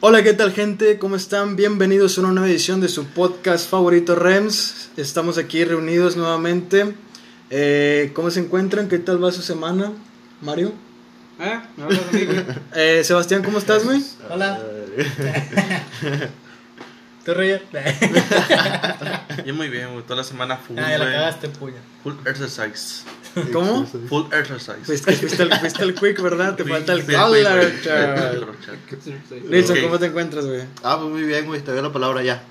Hola, ¿qué tal gente? ¿Cómo están? Bienvenidos a una nueva edición de su podcast favorito REMS. Estamos aquí reunidos nuevamente. Eh, ¿Cómo se encuentran? ¿Qué tal va su semana? Mario. ¿Eh? Eh, Sebastián, ¿cómo estás, güey? Hola. ¿Tú Roger? Yo muy bien, güey. Toda la semana full, ah, ya la güey. cagaste, puña. Full exercise. ¿Cómo? Full exercise. Pues que fuiste el, fuiste el quick, ¿verdad? Te falta el güey. chaval. Ok. ¿cómo te encuentras, güey? Ah, pues muy bien, güey, te doy la palabra ya.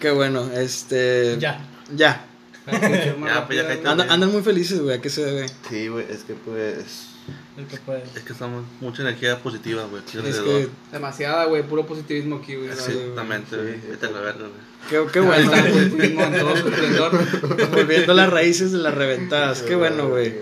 Qué bueno, este... Ya. Ya. Ya, pues ya andan muy felices, güey. ¿A qué se debe? Sí, güey, es que pues. El que puede. Es que estamos mucha energía positiva, güey. Es que... Demasiada, güey, puro positivismo aquí, güey. Exactamente, güey. Sí. Vete a la verga, güey. Qué, qué bueno. Está el positivismo en todo su esplendor. Volviendo a las raíces de las reventadas. Qué bueno, güey.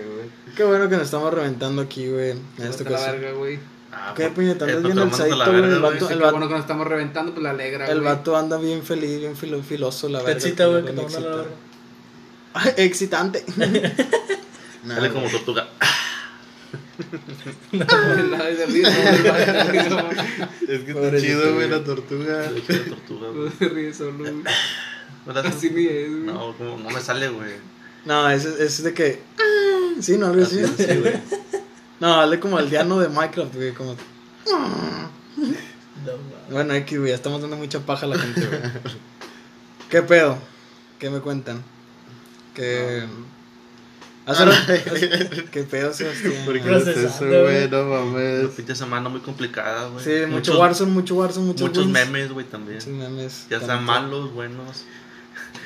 Qué bueno que nos estamos reventando aquí, güey. En esta ocasión. verga, güey. Ah, ¿Qué pues, puñeta? Andas bien te alzadito, vamos a la güey. El verga, vato, güey. el Qué vato, bueno que nos estamos reventando, pues la alegra, el vato anda bien feliz, bien filo- filoso, la verdad. Pechita, güey, que la verga. Excitante. Dale como tortuga. No, Es que está chido, güey, la tortuga. Güey. no se ríe solo, güey. ¿Verdad? Así ni es, güey. No, como no me sale, güey. No, es, es de que. ah, Sí, no, algo así. Güey. No, dale como el diano de Minecraft, güey. Como. No, ma. Bueno, aquí, güey, ya estamos dando mucha paja a la gente, güey. ¿Qué pedo? ¿Qué me cuentan? Que. Hace ¿Qué pedo, Sebastián? ¿Por qué eso, güey. No mames. pinche semana muy complicada, güey. Sí, mucho Muchos- Warzone, mucho Warzone, muchos Muchos wins. memes, güey, también. Muchos memes. Ya sean malos, buenos.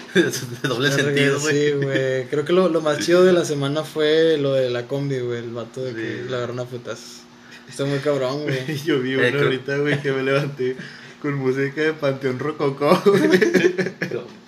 de doble sentido, güey. Sí, güey. Creo que lo, lo más chido de la semana fue lo de la combi, güey. El vato de que Sí. le agarró una putas. Está muy cabrón, güey. Yo vi uno Eh, creo- ahorita, güey, que me levanté con música de Panteón Rococó, güey.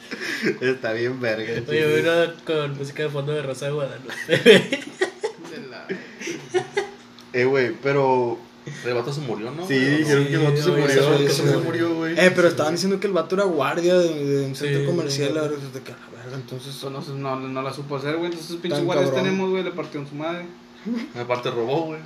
Está bien verga. Oye, uno con música de fondo de Rosa de Guadalupe. De la- Eh, güey, pero. El vato se murió, ¿no? Sí, dijeron que el vato se murió. sí, que se murió, güey. Eh, pero estaban diciendo que el vato era guardia de, de un centro Sí, comercial. La verdad, de que a la verga, entonces. Eso no, no, no la supo hacer, güey. Entonces, pinches guardias cabrón. tenemos, güey. Le partieron su madre. Aparte robó, güey.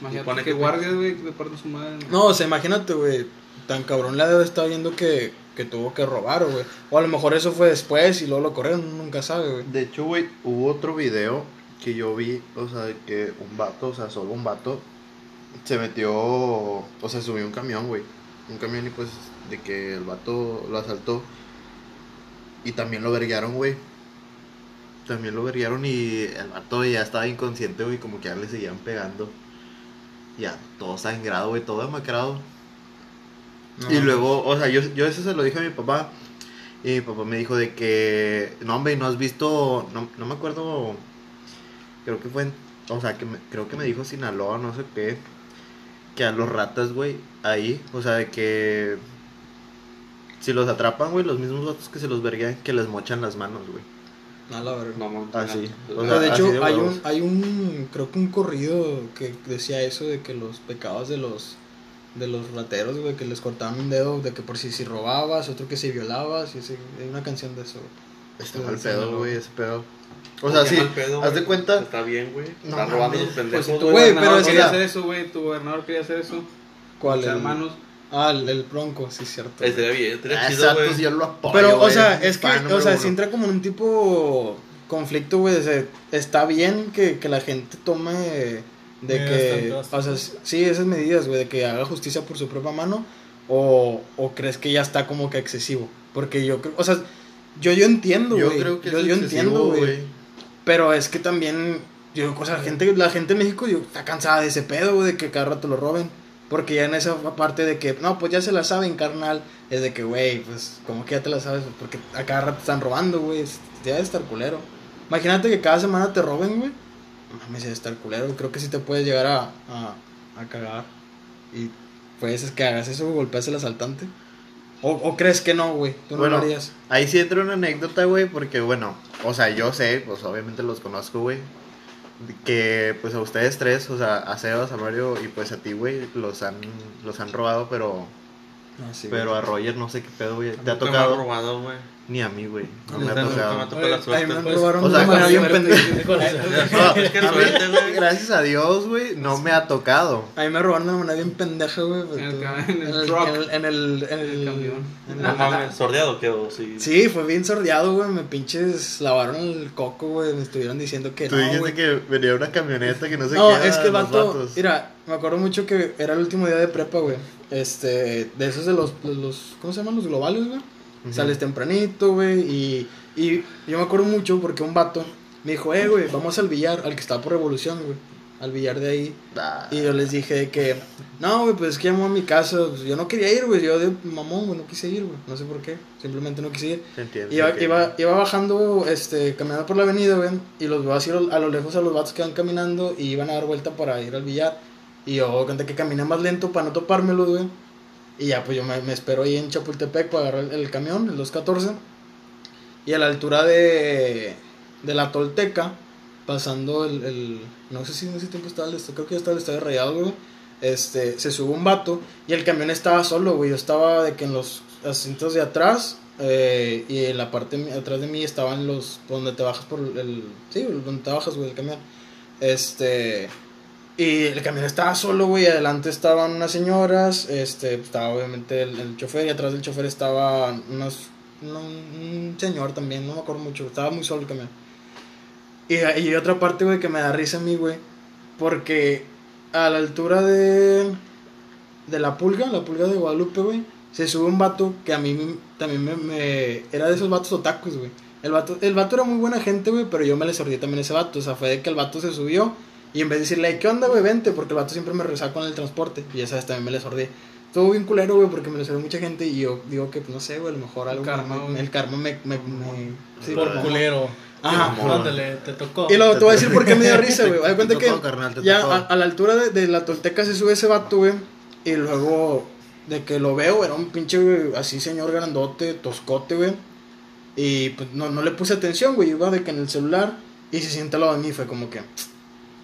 Imagínate que que- guardias, güey, le parten su madre. No, o sea, imagínate, güey. Tan cabrón la debe estar viendo que, que tuvo que robar, güey. O a lo mejor eso fue después y luego lo corrieron. Nunca sabe, güey. De hecho, güey, hubo otro video que yo vi, o sea, que un vato, o sea, solo un vato, se metió, o sea, subió un camión, güey. Un camión y pues, de que el vato lo asaltó. Y también lo verguearon, güey. También lo verguearon y el vato ya estaba inconsciente, güey, como que ya le seguían pegando. Ya, todo sangrado, güey, todo demacrado. No, Y luego, o sea, yo, yo eso se lo dije a mi papá. Y mi papá me dijo de que, no, hombre, no has visto, no, no me acuerdo, creo que fue, en- o sea, que me- creo que me dijo Sinaloa, no sé qué, que a los ratas, güey, ahí, o sea, de que si los atrapan, güey, los mismos vatos que se los verguean, que les mochan las manos, güey. No, la verga. No, mames. Ah, sí. O sea, de así hecho, de hay un, hay un, creo que un corrido que decía eso de que los pecados de los, de los rateros, güey, que les cortaban un dedo, de que por si, si robabas, otro que si violabas, y así, hay una canción de eso, güey. Está mal pedo, güey, ese pedo. O sea, sí, mal pedo, haz de cuenta, Está bien, güey. No Está robando los pendejos, Pues güey. Pero es quería que- hacer eso, güey. Tu gobernador quería hacer eso. ¿Cuál? Echar El- manos. Ah, el, el bronco, sí, cierto. Estaría bien, estaría Ah, chido, güey. yo lo apoyo, Pero, o sea, es que, o sea, uno. si entra como en un tipo conflicto, güey, de- está bien que, que la gente tome de que, o sea, sí, esas medidas, güey, de que haga justicia por su propia mano, o, o crees que ya está como que excesivo, porque yo creo, o sea, yo, yo entiendo, Yo güey, creo que yo, es yo excesivo, entiendo, güey, pero es que también, yo, o sea, la gente, la gente en México yo, está cansada de ese pedo, güey, de que cada rato lo roben. Porque ya en esa parte de que, no, pues ya se la saben, carnal. Es de que, güey, pues, como que ya te la sabes. Porque a cada rato están robando, güey. Debe de estar culero. Imagínate que cada semana te roben, güey. Mames, debe estar culero. Creo que sí te puedes llegar a, a, a cagar. Y pues es que hagas eso, golpeas al asaltante. O, o crees que no, güey. Tú no Bueno, lo harías. Ahí sí entra una anécdota, güey, porque bueno, o sea, yo sé, pues obviamente los conozco, güey, que pues a ustedes tres, o sea, a Sebas, a Mario y pues a ti, güey, los han, los han robado, pero No, sí, Pero güey. a Roger no sé qué pedo, güey. ¿Te ha Nunca me tocado? robado, güey. Ni a mí, güey. No me ha me tocado. tocado la Ay, suerte. me Pues, robaron o sea, bien No, güey. gracias a Dios, güey, no me ha tocado. A mí me robaron de una manera bien pendeja, güey. pues, En el truck. en el- en camión. en No mames, sordeado quedó, sí. Sí, fue bien sordeado, güey. Me pinches lavaron el coco, güey. Me estuvieron diciendo que Tú no, dijiste que venía una camioneta que no sé No, qué. es que vato, mira, me acuerdo mucho que era el último día de prepa, güey. Este, de esos de los, los, los- ¿cómo se llaman? Los globales, güey. Sales tempranito, güey, y, y yo me acuerdo mucho porque un vato me dijo, eh, güey, vamos al billar, al que estaba por Revolución, güey, al billar de ahí. Ah, Y yo les dije que, no, güey, pues es que llamó a mi casa, pues, yo no quería ir, güey, yo de mamón, güey, no quise ir, güey, no sé por qué, simplemente no quise ir. entiendo. Iba, iba, iba bajando, este, caminando por la avenida, güey, y los veo así a lo lejos a los vatos que van caminando y iban a dar vuelta para ir al billar. Y yo conté que caminé más lento para no topármelos, güey. Y ya, pues yo me, me espero ahí en Chapultepec para agarrar el, el camión, el 214. Y a la altura de, de la Tolteca, pasando el, el- No sé si en ese tiempo estaba el estadio, creo que ya estaba el estadio rayado, güey. Este, se sube un vato y el camión estaba solo, güey. Yo estaba de que en los asientos de atrás eh, y en la parte de- atrás de mí estaban los. donde te bajas por el. Sí, donde te bajas, güey, el camión. Este. Y el camión estaba solo, güey. Adelante estaban unas señoras. Este, estaba obviamente el, el chofer. Y atrás del chofer estaba unos, no, un señor también. No me acuerdo mucho. Estaba muy solo el camión. Y, y otra parte, güey, que me da risa a mí, güey. Porque a la altura de. De la pulga, la pulga de Guadalupe, güey. Se sube un vato que a mí también me, me- Era de esos vatos otakus, güey. El vato, el vato era muy buena gente, güey, pero yo me le sordí también a ese vato. O sea, fue de que el vato se subió y en vez de decirle, ¿qué onda, güey? Vente, porque el vato siempre me rezaba con el transporte. Y ya sabes, también me le sordí. Estuvo bien culero, güey, porque me le sordió mucha gente y yo digo que, pues, no sé, güey, a lo mejor algo. karma, me- el karma me. me, me- sí, Por culero. Ajá. Ándale, te tocó. y luego te voy a decir por qué me dio risa, güey. Te cuenta que carnal, te ya tocó. a, a la altura de, de la tolteca se sube ese vato, güey. Y luego de que lo veo, era un pinche, güey, así señor grandote, toscote, güey. Y pues no, no le puse atención, güey. Iba de que en el celular y se sienta al lado de mí. Fue como que,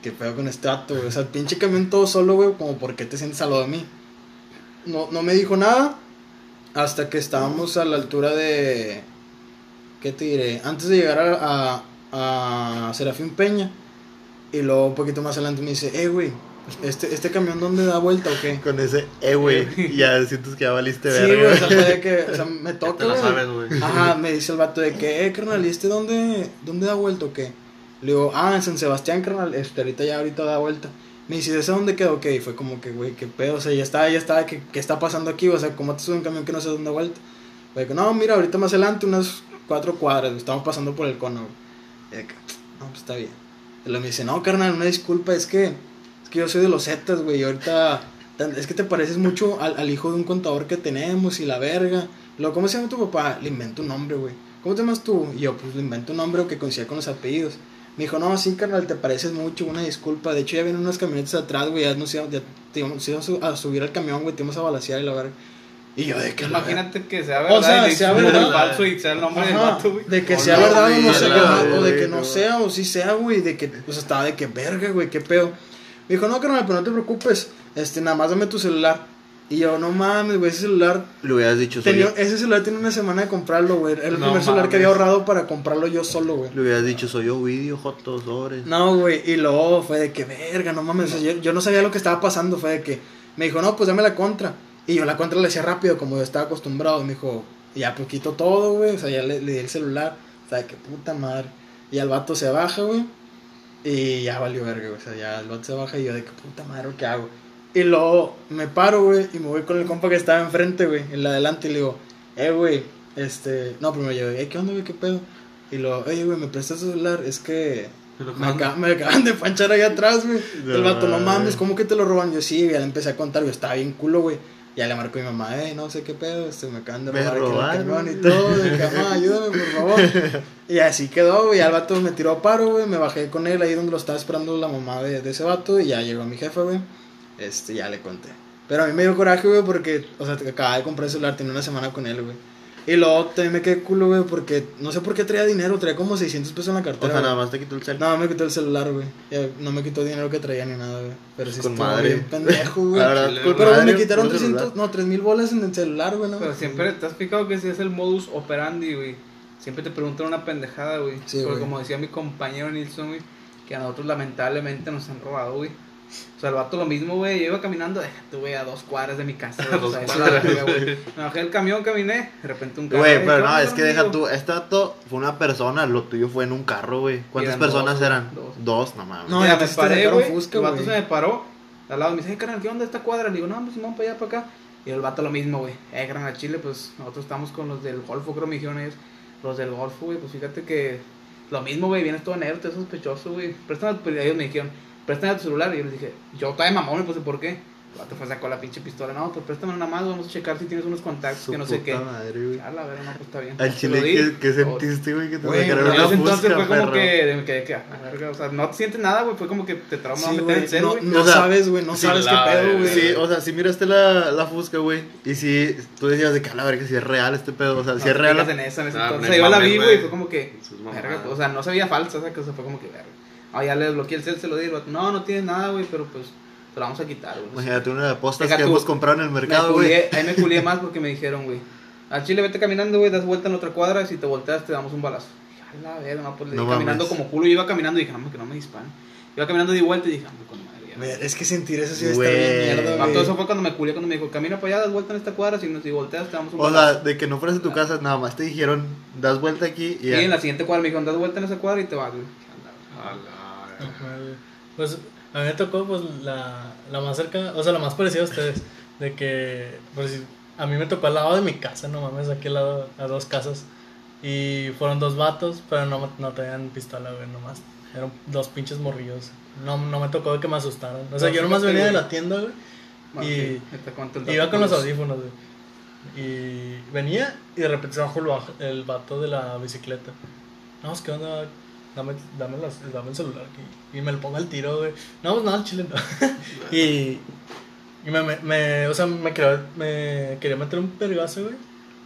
qué pedo con este vato, güey. O sea, el pinche camión todo solo, güey. Como, ¿por qué te sientes al lado de mí? No, no me dijo nada hasta que estábamos a la altura de. ¿Qué te diré? Antes de llegar a, a, a Serafín Peña. Y luego un poquito más adelante me dice, eh, güey, este, ¿este camión dónde da vuelta o qué? Con ese, eh, güey. y ya sientes que ya valiste Sí, verga. güey, o sea, que, o sea, me Ya toca, te la güey. sabes, güey. Ajá, me dice el vato de que, eh, carnal, ¿y este dónde, dónde da vuelta o qué? Le digo, ah, en San Sebastián, carnal, este, ahorita ya ahorita da vuelta. Me dice, ¿de dónde quedó? Ok, fue como que, güey, qué pedo, o sea, ya estaba, ya estaba, ¿qué, qué está pasando aquí? O sea, ¿cómo te sube un camión que no sé dónde vuelta? Güey, no, mira, ahorita más adelante, unas cuatro cuadras, estamos pasando por el cono. Y que, no, pues está bien. Y luego me dice, no, carnal, una disculpa, es que, es que yo soy de los Zetas, güey, y ahorita, es que te pareces mucho al, al hijo de un contador que tenemos y la verga. Luego, ¿cómo se llama tu papá? Le invento un nombre, güey. ¿Cómo te llamas tú? Y yo, pues le invento un nombre que coincida con los apellidos. Me dijo, no, sí, carnal, te pareces mucho, una disculpa. De hecho, ya vienen unas camionetas atrás, güey, ya nos íbamos, ya te íbamos, íbamos a subir al camión, güey, te íbamos a balasear y la verga. Y yo, de que la. Imagínate que sea O verdad. sea, y le sea verdad. falso y sea el nombre del Ajá, vato, güey. de que Oh, sea no, verdad o no güey, sea, no, ajá, o de que no, no. sea o sí sea, güey, de que pues estaba de que verga, güey, qué pedo. Me dijo, "No, carnal, pero no te preocupes. Este, nada más dame tu celular." Y yo, "No mames, güey, ese celular Le hubieras dicho, soy tenía, yo. ese celular tiene una semana de comprarlo, güey. Era el No primer celular que había ahorrado para comprarlo yo solo, güey." Le hubieras dicho, soy yo, video, jotos, sobres. No, güey, y luego fue de que verga, no mames, o sea, yo, yo no sabía lo que estaba pasando, fue de que me dijo, "No, pues dame la contra." Y yo la contra le hacía rápido como yo estaba acostumbrado, me dijo, "Ya pues quito todo, güey." O sea, ya le, le di el celular, o sea, que puta madre. Y al vato se baja, güey. Y ya valió verga, güey. O sea, ya el vato se baja y yo de que puta madre, ¿qué hago? Y luego me paro, güey, y me voy con el compa que estaba enfrente, güey, en la adelante, y le digo, eh, güey, este, no, primero yo, eh, ¿qué onda, güey, qué pedo? Y luego, oye, güey, ¿me prestas celular? Es que me, acaban de panchar ahí atrás, güey. No el vato, no mames. ¿cómo que te lo roban? Yo sí, ya le empecé a contar, yo estaba bien culo, güey. Ya le marcó a mi mamá, eh, no sé qué pedo, este, me acaban de robar aquí el robaron. camión y todo, de que, mamá, ayúdame, por favor. y así quedó, güey, ya el vato me tiró a paro, güey, me bajé con él ahí donde lo estaba esperando la mamá de, de ese vato y ya llegó mi jefe, güey. Este, ya le conté. Pero a mí me dio coraje, güey, porque, o sea, acababa de comprar el celular, tenía una semana con él, güey. Y luego también me quedé culo, güey, porque no sé por qué traía dinero, traía como 600 pesos en la O cartera. sea, nada más te quitó el cel. No, me quitó el celular, güey. No me quitó dinero que traía ni nada, güey. Pero sí Con estuvo madre. bien pendejo, güey. Pero madre, me quitaron puro 300, celular. no, 3 mil bolas en el celular, güey, ¿no? Pero siempre te has fijado que ese es el modus operandi, güey. Siempre te preguntan una pendejada, güey. Sí, Porque güey. como decía mi compañero Nilsson, güey, que a nosotros lamentablemente nos han robado, güey. O sea, el vato lo mismo, güey. Yo iba caminando, déjate, güey, a dos cuadras de mi casa. A dos o sea, esa cuadras. es la verga, güey. Me bajé del camión, caminé, de repente un carro. Güey, "Ey, pero ¿qué no, es que deja amigo?" tú. Este dato fue una persona, lo tuyo fue en un carro, güey. ¿Cuántas Eran personas dos, eran? dos. Dos, no mames. No, ya me te paré, güey. El vato güey. se me paró. Al lado me dice, hey, carnal, ¿qué onda esta cuadra? Le digo, no, pues vamos para allá, para acá. Y el vato lo mismo, güey. Eh, gran al Chile, pues nosotros estamos con los del Golfo, creo me dijeron ellos. Los del Golfo, güey, pues fíjate que lo mismo, güey, vienes todo negro, te es sospechoso, güey. Préstame, pues, ellos me dijeron, préstame tu celular. Y yo les dije, yo todavía mamón, me puse, ¿por qué? Vato fue, sacó la pinche pistola. No, pues préstame una más, vamos a checar si tienes unos contactos, Su que no sé qué. puta madre, güey. A la verga, no, pues está bien. Al chile, lo di. ¿qué, qué Oh, sentiste, güey? Que te Güey, sacaron en una ese entonces fusca, fue como perro? que me quedé que, a la verga, o sea, no te sientes nada, güey, fue como que te trauma Sí, meter en cero, no, güey. no O sea, sabes, güey, no sí, sabes qué pedo, güey. Sí, o sea, si miraste la, la fusca, güey. Y si tú decías de que a la verga, si es real este pedo. O sea, si No es te real. en esa, en ese Ah, entonces. no yo la vi, güey. fue como que, verga, o sea, no se veía falsa esa cosa, fue como que, verga. Ah, ya le desbloqueé el cel, se lo di, no, no tienes nada, güey, pero pues, te lo vamos a quitar, güey. Imagínate una de postas Deja que tú, hemos comprado en el Me mercado, güey. ahí me culié más porque me dijeron, güey, al chile vete caminando, güey, das vuelta en otra cuadra, y si te volteas te damos un balazo. A la verga, no, pues le No caminando como culo, yo iba caminando y dije, no, que no me disparen. Iba caminando de vuelta y dije, no, con madre. ya". Ver, Es que sentir eso sí está bien mierda, güey. eso fue cuando me culié, cuando me dijo, camina para allá, das vuelta en esta cuadra, si, no, si volteas te damos un O sea, balazo. de que no fueras a tu casa, nada más te dijeron, das vuelta aquí y Y ya. en la siguiente cuadra me dijeron, das vuelta en esa cuadra y te vas, güey. A la- Ajá. Pues a mí me tocó pues la, la más cerca, o sea, la más parecida a ustedes, de que pues, a mí me tocó al lado de mi casa, no mames, aquí al lado, a dos casas. Y fueron dos vatos, pero no, no traían pistola, güey, nomás. Eran dos pinches morrillos. No, no me tocó que me asustaran. O sea, No, yo nomás venía de la tienda, güey. Y- sí, Iba con los audífonos, güey. Y venía y de repente se bajó el, el vato de la bicicleta. No, es que onda, dame, dame, las- dame el celular aquí. Y me lo pongo al tiro, güey. No, pues nada, chile no. y y me, me, me- o sea, me quería, me quería meter un pergazo, güey.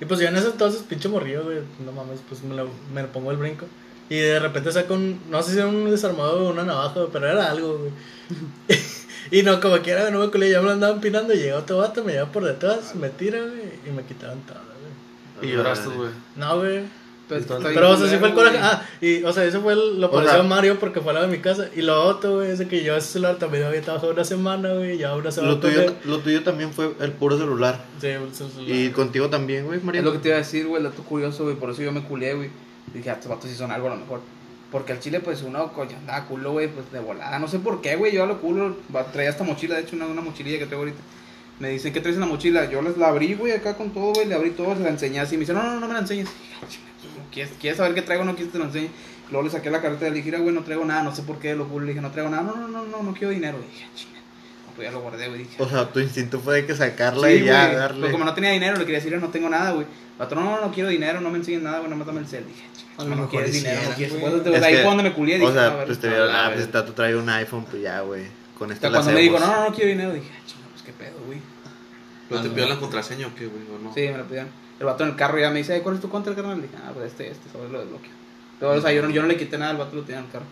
Y pues yo en ese entonces, pinche morrillo, güey. No mames, pues me lo, me lo pongo el brinco. Y de repente saco un, no sé si era un desarmado o una navaja, pero era algo, güey. y no, como quiera, no me culé, ya me lo andaba empinando. Y llegó otro vato, me lleva por detrás, me tira, güey, y me quitaron todo, güey. Y lloraste, güey. No, güey. Pero, es que está bien Pero, o sea, sí fue el coraje. Ah, y, o sea, eso fue el- lo O pareció sea- a Mario porque fue al lado de mi casa. Y lo otro, güey, es que yo ese celular también había trabajado una semana, güey. Ya una semana. Lo tuyo, lo tuyo también fue el puro celular. Sí, el celular. Y contigo también, güey, María. Es lo que te iba a decir, güey, el dato curioso, güey, por eso yo me culié, güey. Dije, ah, estos vatos sí son algo a lo mejor. Porque al chile, pues, uno coño, andaba culo, güey, pues, de volada. No sé por qué, güey, yo a lo culo, va- traía esta mochila, de hecho, una, una mochililla que traigo ahorita. Me dicen, ¿qué traes en la mochila? Yo les la abrí, güey, acá con todo, güey, le abrí todo, se la enseñé así. Me dicen, no, no, no, no me la enseñes. "Ah, chinga, ¿no ¿Quieres, ¿Quieres saber qué traigo? No quieres que te lo enseñe. Luego le saqué la cartera y le dije, "Mira, güey, no traigo nada, no sé por qué, lo culo. Le dije, no traigo nada, no, no, no, no, no quiero dinero. Dije, "Ah, chinga. No, pues ya lo guardé, güey. Dije, O sea, tu instinto fue de que sacarla Sí, y ya güey, darle. Pero como no tenía dinero, le quería decir, no tengo nada, güey. Patrón, no, no, no quiero dinero, no me enseñes nada, güey, no dame el cel. Dije, A "Chica, lo no, mejor quieres dinero, no quieres. Pues, de ahí que- fue donde me culié, dije, O "A sea, ver". pues te vieron, ah, pues tato trae un iPhone, pues ya, güey. Con O esta sea, la cuando me dijo, no, no, no quiero dinero, dije, "Ah, chinga, pues qué pedo, güey. ¿Pero te pidió la contraseña o qué, güey? ¿O no? Sí, me lo pidieron. El vato en el carro ya me dice, "Ay, ¿cuál es tu contra, carnal? Dije, ah, pues este, este, sobre lo desbloqueo. Pero, o sea, yo no, yo no le quité nada, el vato lo tenía en el carro.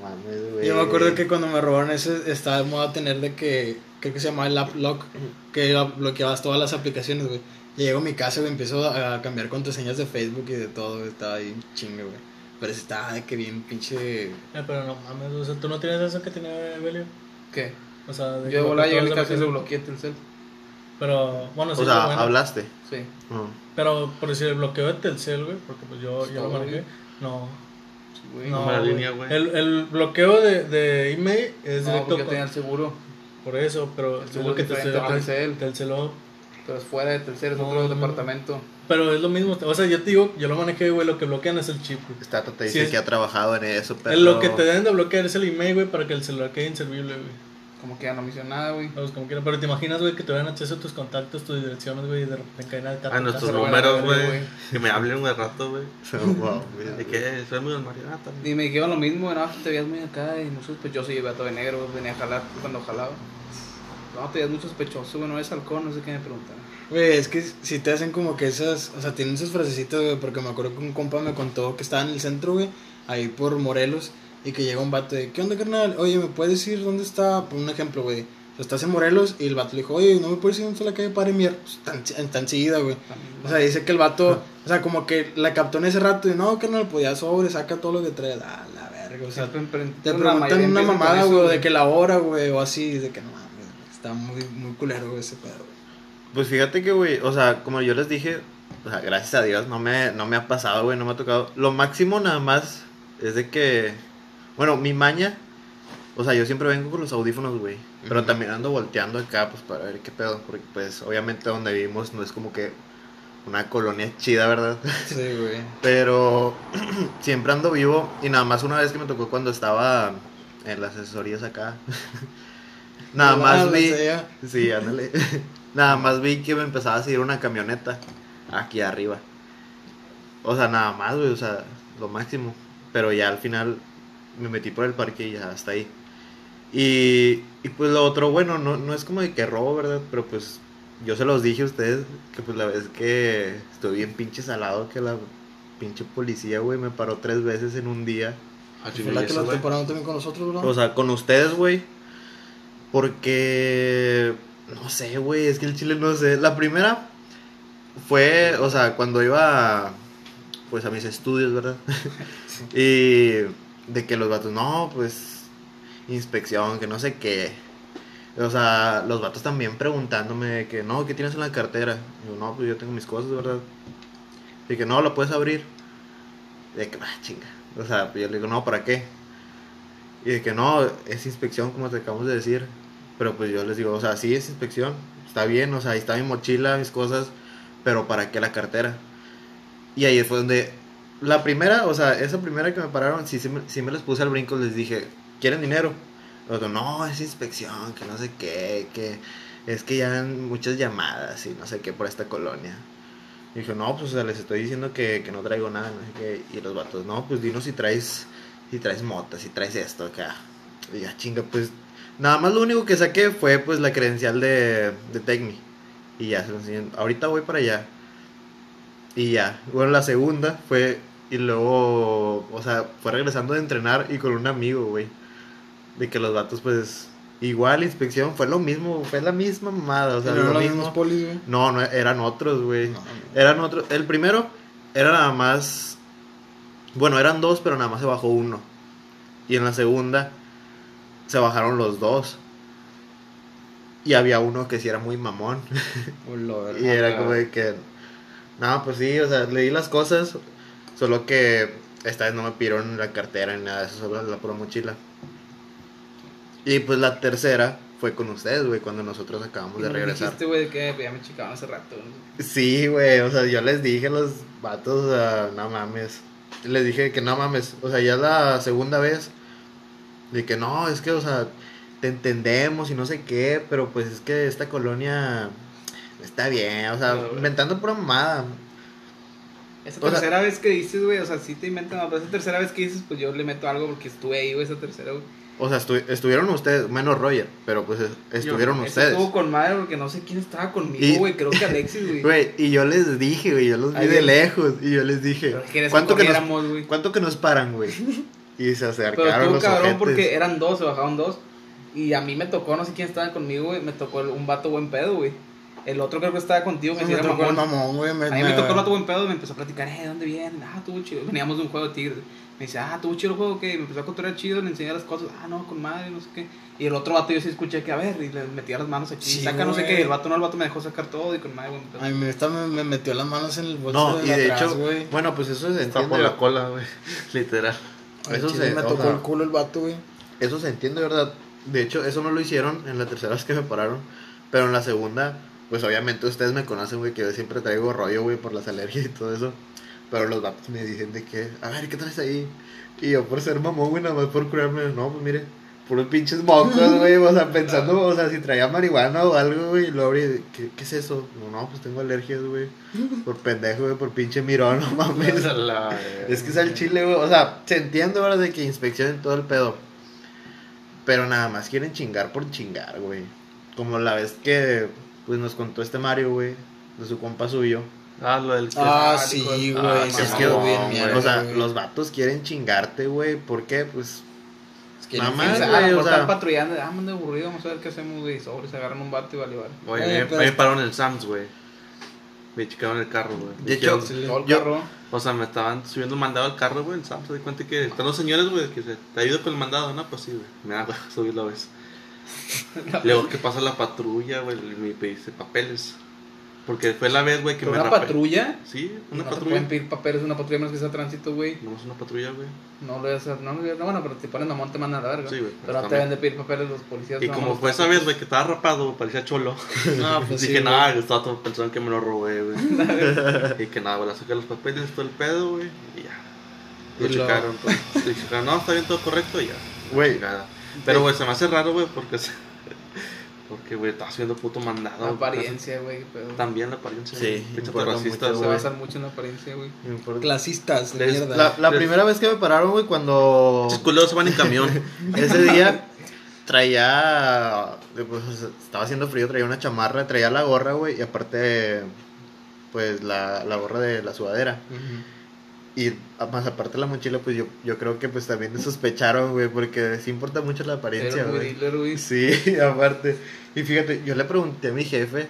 No mames, güey. Yo me acuerdo que cuando me robaron ese estaba de moda tener de que, creo que se llamaba el app lock, que bloqueabas todas las aplicaciones, güey. Llego a mi casa, güey, empiezo a cambiar contraseñas de Facebook y de todo, güey, estaba ahí chingue, güey. Pero ese estaba de que bien pinche... Eh, pero no mames, o sea, tú no tienes eso que tenía Belio. ¿Qué? O sea, de Yo que volada llegué a mi casa y le bloqueé el cel. Pero, bueno, sí, O sea, bueno. hablaste. Sí. Ah. Pero por decir el bloqueo de Telcel, güey, porque pues yo, yo lo güey. No, Sí, güey. no. Güey. línea, güey. El, el bloqueo de, de email es No, directo porque con- tenía el seguro. por eso, pero El es seguro lo que es te Telcel. Telcel, Pero es fuera de tercer, es No, otro no. departamento. Pero es lo mismo, o sea, yo te digo, yo lo manejé, güey, lo que bloquean es el chip, güey. Esta te Sí, dice es- que ha trabajado en eso, pero. El- Lo que te deben de bloquear es el email, güey, para que el celular quede inservible, güey. Como que ya no me hizo nada, güey. Vamos, como quieran. Pero te imaginas, güey, que te dan acceso a tus contactos, tus direcciones, güey, y de repente caen al A nuestros números, güey. Que me hablen un rato, güey. Wow, güey. ¿De qué? Soy muy del marioneta. Y me dijeron lo mismo, no, te veías muy acá y muy sospechoso y iba todo de negro, venía a jalar cuando jalaba. No, te es mucho sospechoso, güey, no es halcón, no sé qué me preguntaron. Güey, es que si te hacen como que esas, o sea, tienen esas frasecitas, güey, porque me acuerdo que un compa me contó que estaba en el centro, güey, ahí por Morelos, y que llega un vato de, ¿qué onda, carnal? Oye, ¿me puedes decir dónde está? Por un ejemplo, güey, estás en Morelos, y el vato le dijo, oye, ¿no me puedes decir dónde está la calle Paremier? Pues, tan, tan enseguida, güey. O sea, dice que el vato, o sea, como que la captó en ese rato, y no, carnal, pues ya sobre, saca todo lo que trae, ah, la verga, o sea, te preguntan una mamada, güey, de que la hora, güey, o así, de que no mames, está muy, muy culero, güey, ese pedo, güey. Pues fíjate que, güey, o sea, como yo les dije, o sea, gracias a Dios no me, no me ha pasado, güey, no me ha tocado. Lo máximo nada más es de que, bueno, mi maña, o sea, yo siempre vengo con los audífonos, güey, pero también ando volteando acá, pues, para ver qué pedo, porque, pues, obviamente donde vivimos no es como que una colonia chida, ¿verdad? Sí, güey. Pero siempre ando vivo y nada más una vez que me tocó cuando estaba en las asesorías acá. nada más vi... sea. Sí, ándale. nada más vi que me empezaba a seguir una camioneta aquí arriba. O sea, nada más, güey, o sea, lo máximo. Pero ya al final me metí por el parque y ya hasta ahí. Y, y pues lo otro, bueno, no, no es como de que robo, ¿verdad? Pero pues yo se los dije a ustedes que pues la vez que estoy bien pinche salado que la pinche policía, güey, me paró tres veces en un día. Ah, Fue la que parando también con nosotros, bro. O sea, con ustedes, güey. Porque. No sé, güey. Es que el chile no sé. La primera fue, o sea, cuando iba. Pues a mis estudios, ¿verdad? y. De que los vatos, no, pues. Inspección, que no sé qué. O sea, los vatos también preguntándome que, no, ¿qué tienes en la cartera? Y yo, no, pues yo tengo mis cosas, ¿verdad? Y que no, lo puedes abrir. Y de que, ah, chinga. O sea, pues yo le digo, no, ¿para qué? Y de que no, es inspección, como te acabamos de decir. Pero pues yo les digo, o sea, sí es inspección, está bien, o sea, ahí está mi mochila, mis cosas, pero ¿para qué la cartera? Y ahí fue donde, la primera, o sea, esa primera que me pararon, sí, sí, me, sí me les puse al brinco, les dije, ¿quieren dinero? No, es inspección, que no sé qué, que es que ya han muchas llamadas y no sé qué por esta colonia. Y dije, no, pues o sea, les estoy diciendo que, que no traigo nada, no sé qué. Y los vatos, no, pues dinos si traes, si traes motas, si traes esto acá. Y ya, chinga, pues nada más lo único que saqué fue pues la credencial de, de Tecmi. Y ya, ahorita voy para allá. Y ya, bueno, la segunda fue, y luego, o sea, fue regresando de entrenar y con un amigo, güey. De que los vatos, pues, igual inspección, fue lo mismo, fue la misma mamada, o sea, ¿No eran lo los mismo. polis, güey? No, no, eran otros, güey. No, no. Eran otros. El primero era nada más. Bueno, eran dos, pero nada más se bajó uno. Y en la segunda se bajaron los dos. Y había uno que sí era muy mamón. y era como de que. No, pues sí, o sea, leí las cosas. Solo que esta vez no me pidieron la cartera ni nada de eso, solo la pura mochila. Y pues la tercera fue con ustedes, güey, cuando nosotros acabamos de regresar. Dijiste, güey, que ya me chicaban hace rato. Sí, güey, o sea, yo les dije a los vatos, o sea, no mames. Les dije que no mames, o sea, ya es la segunda vez. De que no, es que, o sea, te entendemos y no sé qué, pero pues es que esta colonia está bien, o sea, No, inventando pura mamada. Esa O sea- tercera vez que dices, güey, o sea, sí te inventan, pero esa tercera vez que dices, pues yo le meto algo porque estuve ahí, güey, esa tercera, güey. O sea, estu- estuvieron ustedes, menos Roger, pero pues es- estuvieron ustedes. Estuvo con madre porque no sé quién estaba conmigo, güey, creo que Alexis, güey. Güey, y yo les dije, güey, yo los vi Ahí de lejos, y yo les dije, Pero ¿cuánto que, nos. ¿cuánto que nos paran, güey? Y se Pero acercaron estuvo los cabrón ojetes. porque eran dos, se bajaron dos. Y a mí me tocó, no sé quién estaba conmigo, güey, me tocó un vato buen pedo, güey. El otro creo que estaba contigo, que Me sí tocó el mamón. mamón, güey. A mí me tocó el vato buen pedo y me empezó a platicar, eh, ¿dónde vienen? Ah, tuvo chido. Veníamos de un juego de tigres. Me dice, ah, tuvo chido el juego, que me empezó a contar chido, le enseñé las cosas. Ah, no, con madre, no sé qué. Y el otro vato yo sí escuché que, a ver, y le metía las manos aquí. Sí, saca no sé güey. qué. Y el vato no, el vato me dejó sacar todo y con madre, buen pedo. A mí esta me, me metió las manos en el bolso No, de y de atrás, hecho, güey. bueno, pues eso se Está entiende. por la cola, güey. Literal. Al eso chile se- me o tocó sea- el culo el vato, güey. Eso se entiende, ¿verdad? De hecho, eso no lo hicieron en la tercera vez que me pararon. Pero en la segunda, pues obviamente ustedes me conocen, güey, que yo siempre traigo rollo, güey, por las alergias y todo eso. Pero los vatos me dicen de que, a ver, ¿qué traes ahí? Y yo por ser mamón, güey, nada más por curarme, no, pues mire, puros pinches mocos, güey, o sea, pensando, o sea, si traía marihuana o algo, güey, y luego abrí, ¿qué, ¿qué es eso? No, no, pues tengo alergias, güey, por pendejo, güey, por pinche mirón, no mames. Es que es al chile, güey. O sea, se entiende, ¿verdad? De que inspeccionen todo el pedo. Pero nada más quieren chingar por chingar, güey. como la vez que pues nos contó este Mario, güey, de su compa suyo. Ah, lo del. Ah, Ah, sí, güey. de- sí, Ah, es que, bien güey. mierda, o sea, los vatos quieren chingarte, güey. ¿Por qué? Pues Es que Mamá, güey, a lo mejor o sea- están patrullando, ah, manda aburrido, vamos a ver qué hacemos, güey. Sobre, se agarran un vato y vale, vale. Oye, Eh, me, pero me es- pararon el Sams, güey. Me checaron el carro, güey. De hecho, Sí. Todo el Yo- carro. O sea, me estaban subiendo un mandado al carro, güey, en Sams. Se di cuenta que están los señores, güey, que se te ayudo con el mandado, ¿no? Pues sí, güey. Me da güey, subirlo, vez. Luego, ¿qué pasa la patrulla, güey? Me pediste papeles. Porque fue la vez, güey, que me una rapé. patrulla. Sí, una no patrulla. pueden pedir papeles, una patrulla menos que sea tránsito, güey. No es una patrulla, güey. No lo haces, no, no, bueno, pero te ponen mamón, te mandan a la verga. Sí, güey, Pero no te deben de pedir papeles los policías. Y nada como fue esa vez, güey, que estaba rapado, parecía cholo. No, pues sí, Dije, nada, estaba todo pensando que me lo robé, güey. y que nada, güey, le saqué los papeles, todo el pedo, güey, y ya. Lo Y lo- checaron, todo. Y checaron, no, está bien todo correcto, y ya. Güey. Chingada. Pero, güey, se me hace raro, güey, porque. se- Porque, güey, estás haciendo puto mandado. La apariencia, güey. pero También la apariencia. Sí, Pinche importa racista, mucho, Se basan mucho en la apariencia, güey. Clasistas de Les- mierda. La, la Les- primera vez que me pararon, güey, cuando Pinches culeros se van en camión. ese día traía, pues, estaba haciendo frío, traía una chamarra, traía la gorra, güey, y aparte, pues, la, la gorra de la sudadera. Ujú. Y a- más aparte la mochila, pues, yo, yo creo que, pues, también me sospecharon, güey, porque sí importa mucho la apariencia, güey. Sí, aparte. Y fíjate, yo le pregunté a mi jefe,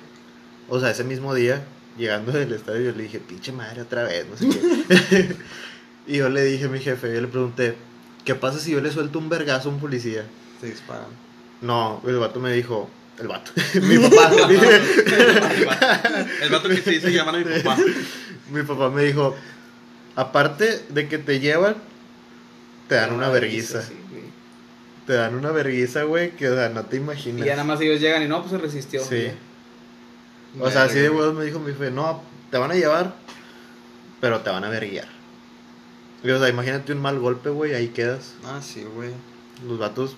o sea, ese mismo día, llegando del estadio, yo le dije, pinche madre, otra vez, no sé qué. y yo le dije a mi jefe, yo le pregunté, ¿qué pasa si yo le suelto un vergazo a un policía? Se disparan. No, el vato me dijo, el vato, mi papá, El vato que se dice llaman a mi papá. mi papá me dijo, aparte de que te llevan, te dan una verguiza. Sí. Te dan una verguiza, güey, que, o sea, no te Y imaginas. ya nada más ellos llegan y no, pues se resistió. Sí. O sea, así de huevos me dijo mi jefe, no, te van a llevar, pero te van a verguiar. Y, o sea, imagínate un mal golpe, güey, ahí quedas. Ah, sí, güey. Los vatos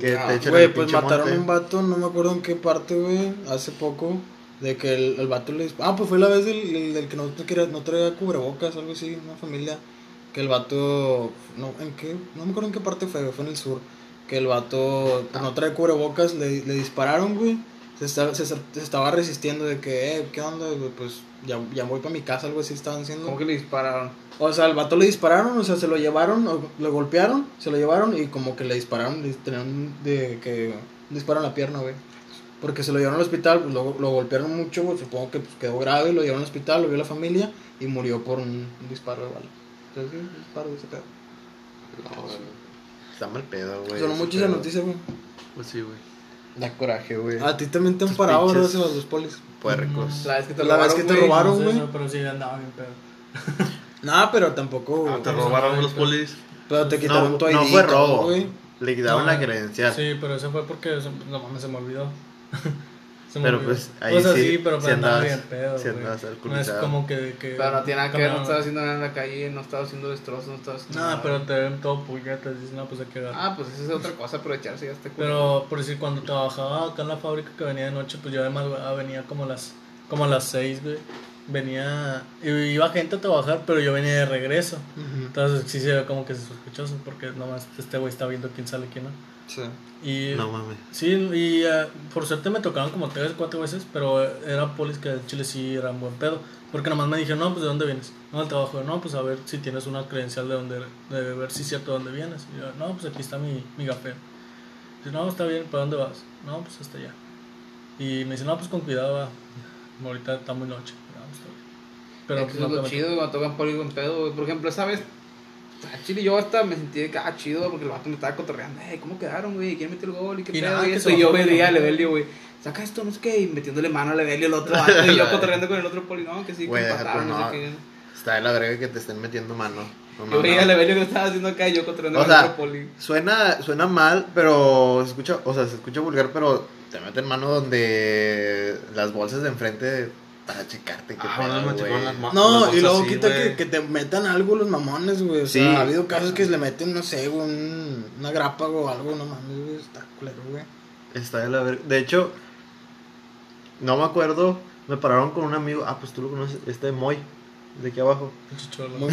pues, que te echan Güey, pues mataron a un vato, no me acuerdo en qué parte, güey, hace poco. De que el, el vato le... Ah, pues fue la vez del, del, del que no, no traía cubrebocas, algo así, una familia. Que el vato... No, ¿en qué? No me acuerdo en qué parte fue, fue en el sur. Que el vato pues, no trae cubrebocas, le, le dispararon, güey. Se, está- se, se estaba resistiendo de que, eh, ¿qué onda? Pues ya, ya voy para mi casa, algo así estaban haciendo. ¿Cómo que le dispararon? O sea, al vato le dispararon, o sea, se lo llevaron, o lo golpearon, se lo llevaron y como que le dispararon, le tenían de que un disparo en la pierna, güey. Porque se lo llevaron al hospital, pues lo, lo golpearon mucho, güey, supongo que pues, quedó grave, lo llevaron al hospital, lo vio la familia y murió por un, un disparo de bala. Entonces, sí, un disparo de ese pedo. Está mal pedo, güey. Sonó mucho esa noticia, güey. Pues sí, güey. Da coraje, güey. A ti también te han parado, ¿verdad? Sebas, los polis. Puercos. La vez que te La vez robaron, que te güey. No sé güey. pero sí andaba bien pedo. Nah, pero tampoco. Ah, te robaron los polis. pero te quitaron No, tu ID. no fue robo. güey. Le quitaron No, la credencial. Sí, pero eso fue porque, no mames, se me olvidó. Pero pues, ahí o sea, sí, sí, pero andaba andabas- bien pedo. andabas no es como que. que Pero no tiene nada que ver, no estaba haciendo nada en la calle, no estaba haciendo destrozos, no estaba haciendo No, nada. pero te ven todo puñetas, dices, no, pues hay que. Ah, pues esa es otra cosa, aprovecharse ya está Pero por decir, cuando trabajaba acá en la fábrica que venía de noche, pues yo además güey, venía como a las, como a las 6, güey. Venía, iba gente a trabajar, pero yo venía de regreso. Ujú. Entonces sí se ve como que es sospechoso, porque nomás este güey está viendo quién sale quién no. Sí. Y No mames. sí, y eh, por suerte me tocaron como tres, cuatro veces, pero eh, era polis que en Chile sí era un buen pedo. Porque nomás me dijeron, no, pues de dónde vienes. No, del trabajo. No, pues a ver si tienes una credencial de dónde, de ver si es cierto de dónde vienes. Y yo, no, pues aquí está mi, mi gafé. Dice, no, está bien, ¿para dónde vas? No, pues hasta allá. Y me dice, no, pues con cuidado, va. Ahorita está muy noche. No, pues, está bien. Pero Pero pues, eso es no, lo chido, cuando tocan poli buen pedo, güey. Por ejemplo, esa vez, a Chile yo hasta me sentí de que, ah, chido, porque el vato me estaba cotorreando, eh, ¿cómo quedaron, güey? ¿Quién metió el gol? ¿Y qué Y pedo? nada, y que eso, y yo veía a Levelio, güey, saca esto, no sé qué, y metiéndole mano a Levelio el otro vato, y yo cotorreando con el otro poli, no, que sí, que Güey, empataron, pero no, no. sé qué. Está de la verga que te estén metiendo mano. No, no, Yo veía a no. Levelio que estaba haciendo acá y yo cotorreando O con el sea, otro poli. Suena, suena mal, pero se escucha, o sea, se escucha vulgar, pero te meten mano donde las bolsas de enfrente para checarte qué Ah, pedo, No, las y luego quita que, que te metan algo los mamones, güey. O Sí. sea, ha habido casos que le meten, no sé, un, una grápago o algo, no mames, güey. Está culero, güey. Está de la verga. De hecho, no me acuerdo, me pararon con un amigo, ah, pues tú lo conoces, este Moy, de aquí abajo. Muy.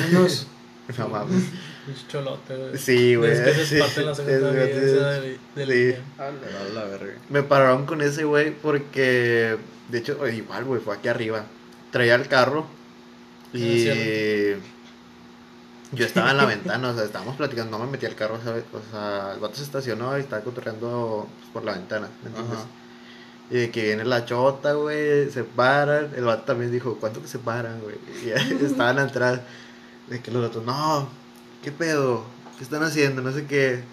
No mames. Pinche cholote, güey. Sí, güey. Es que se sí, parte en la segunda es- es- del, del sí. día. A la verga. Me pararon con ese güey porque, de hecho, oye, igual, güey, fue aquí arriba. Traía el carro y Ah, yo estaba en la ventana, o sea, estábamos platicando, no me metí al carro, ¿sabes? O sea, el vato se estacionó y estaba cotorreando pues, por la ventana, ¿me entiendes? Ajá. Y de que viene la chota, güey, se paran. El vato también dijo, ¿cuánto que se paran, güey? Y estaban atrás. De que los otros, no, ¿qué pedo? ¿Qué están haciendo? No sé qué.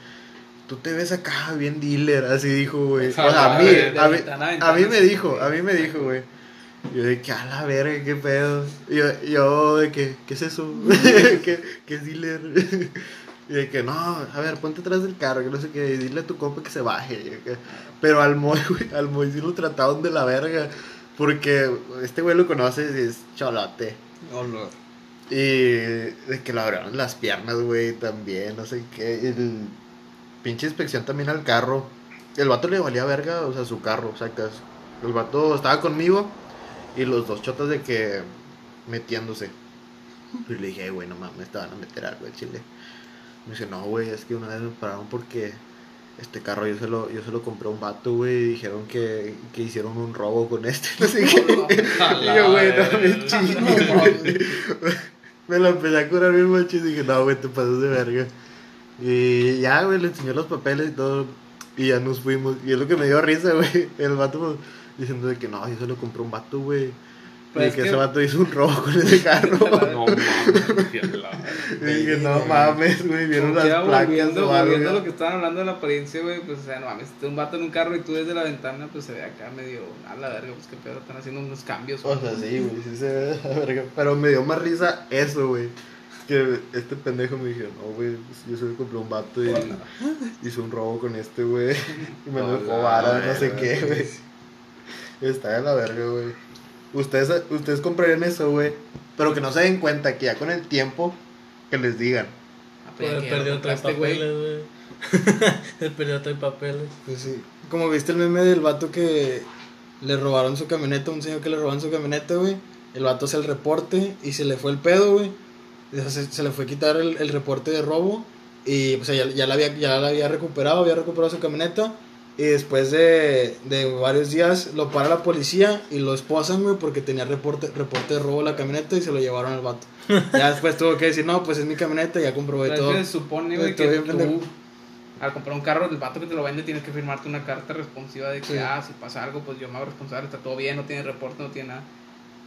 Tú te ves acá bien dealer, así dijo, güey. O sea, a mí, a mí, a mí me dijo, a mí me dijo, güey. Yo de que a la verga, qué pedo. Yo, yo de que, ¿qué es eso? ¿Qué, ¿Qué es dealer? Y de que no, a ver, ponte atrás del carro, que no sé qué, y dile a tu compa que se baje. Pero al Moy, güey, al Moy sí lo trataron de la verga. Porque este güey lo conoces y es cholote. Olor. Y de que le abrieron las piernas, güey, también, no sé qué. El pinche inspección también al carro. El vato le valía verga, o sea, su carro, sacas. El vato estaba conmigo y los dos chotas de que metiéndose. Y le dije, "Ey, güey, no mames, te van a meter algo al chile. Me dice, no, güey, es que una vez me pararon porque este carro yo se lo, yo se lo compré a un vato, güey, y dijeron que, que hicieron un robo con este, no sé qué. Y yo, güey, no me chingues. Me lo empecé a curar bien machín y dije, no, güey, te pasas de verga. Y ya, güey, le enseñó los papeles y todo. Y ya nos fuimos. Y es lo que me dio risa, güey. El vato pues, diciendo de que no, yo se lo compré un vato, güey. Y Pues es que, que- ese vato hizo un robo con ese carro. No mames, la- y dije, no mames, güey, vieron las placas volviendo, volviendo lo que estaban hablando de la apariencia, güey, pues, o sea, no mames, si un vato en un carro y tú desde la ventana, pues se ve acá medio a la verga, pues qué pedo, están haciendo unos cambios. O sea, sí, güey, sí se ve la verga. Pero me dio más risa eso, güey. Que este pendejo me dijo, no, güey, pues, yo se compré un vato y hizo un robo con este, güey. Y me lo dejó vara, no sé qué, güey. Está de la verga, güey. Ustedes, ustedes comprarían eso, güey. Pero que no se den cuenta que ya con el tiempo que les digan. Ah, pues, perdió tres papeles, güey. El perdió tres papeles. Pues sí. Como viste el meme del vato que le robaron su camioneta, un señor que le robaron su camioneta, güey. El vato hace el reporte y se le fue el pedo, güey. O sea, Se, se le fue a quitar el, el reporte de robo y pues ya, ya, la había, ya la había recuperado, había recuperado su camioneta. Y después de, de varios días lo para la policía y lo esposan, güey, porque tenía reporte, reporte de robo de la camioneta y se lo llevaron al vato. Ya después tuvo que decir, no, pues es mi camioneta, ya comprobé todo. se supone, güey, que tú, pendejo. al comprar un carro, el vato que te lo vende tienes que firmarte una carta responsiva de que, Sí. ah, si pasa algo, pues yo me hago responsable, está todo bien, no tiene reporte, no tiene nada.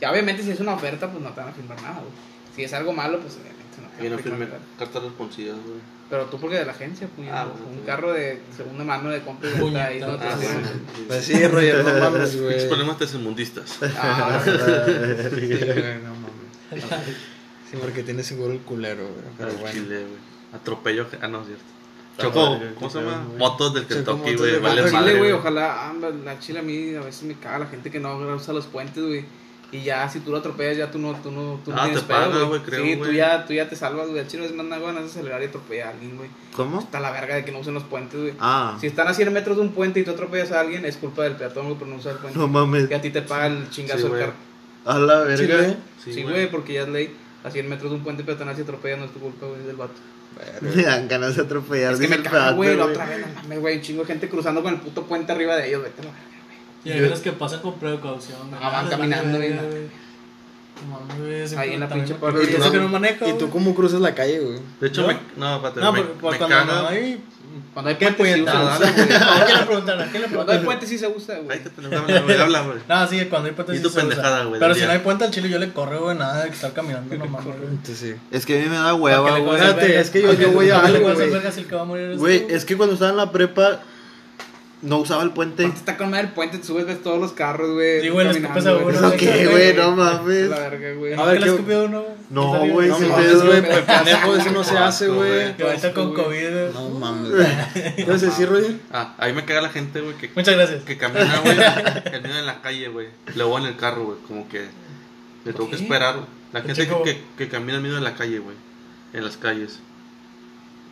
Ya obviamente si es una oferta, pues no te van a firmar nada, güey. Si es algo malo, pues obviamente no te Y van no firmé nada. cartas responsivas, güey. Pero tú porque de la agencia, pues, Ah, ¿no? bueno, un sí. carro de segunda mano de compra y venta ahí, no te Ah, bueno. Pues sí, Roger, no mames, güey. Muchos problemas tercermundistas. Ah, Sí, güey, no mames. Sí, porque tiene seguro el culero, güey. Pero bueno. Chile, güey. Atropello. Ah, no, es cierto. Ah, Chocó, madre, ¿cómo se llama? Motos del Kentucky, güey. Vale Al madre, Chile, güey, ojalá, la Chile a mí a veces me caga la gente que no usa los puentes, güey. Y ya, si tú lo atropellas, ya tú no, tú no, tú no Ah, tienes te paga, güey, creo, Sí, tú ya, tú ya te salvas, güey. Al Chile es más van a acelerar y atropellar a alguien, güey. ¿Cómo? Está la verga de que no usen los puentes, güey. Ah, Si están a 100 metros de un puente y tú atropellas a alguien, es culpa del peatón, güey, por no usar el puente. no mames. Que a ti te paga el chingazo Sí, güey. carro. A la verga. Chile. Sí, güey, porque ya es ley. A 100 metros de un puente peatonal si atropellas no es tu culpa, güey, es del vato. Me dan ganas de atropellar. Es que me el pedazo, güey, la otra vez, no mames, güey, un chingo de gente cruzando con el puto puente arriba de ellos, vete la verga. Y hay veces que pasan con precaución. Ah, van caminando, güey. Ahí en la pinche parte. Y que no manejo. ¿Y tú cómo cruzas la calle, güey? De hecho, me. No, espérate. No, me, me cuando caga. no hay. Cuando hay ¿Qué puentes sí. ¿A quién le preguntan? ¿A quién le Cuando hay preguntan? puentes sí se usa, güey. Qué pendejo, habla, güey, habla, güey. No, sí, cuando hay puentes Y sí tu se usa. pendejada, güey, Pero si no hay puente al chile, yo le corro, güey, nada de estar caminando, no mames, güey. Es que a mí me da hueva, güey. Espérate, es que yo- voy a algo, güey. Güey, tú. es que cuando estaba en la prepa no usaba el puente. Cuando está con madre el puente, te subes, ves todos los carros, güey. Sí, güey, escupes a uno, ¿Eso güey. qué, güey? No mames. La verga, güey. ¿No A ver, ¿qué- escupió uno? güey? No, güey, No mames, pedo, güey, pendejo, eso no se hace, güey. Que ahorita con. COVID. No mames. ¿Qué vas a decir, Roger? Ah, ahí me caga la gente, güey, que, Muchas gracias. que camina, güey, el niño en la calle, güey. Luego en el carro, güey, como que le tengo que esperar, güey. La gente que, que, camina el medio de la calle, güey, en las calles.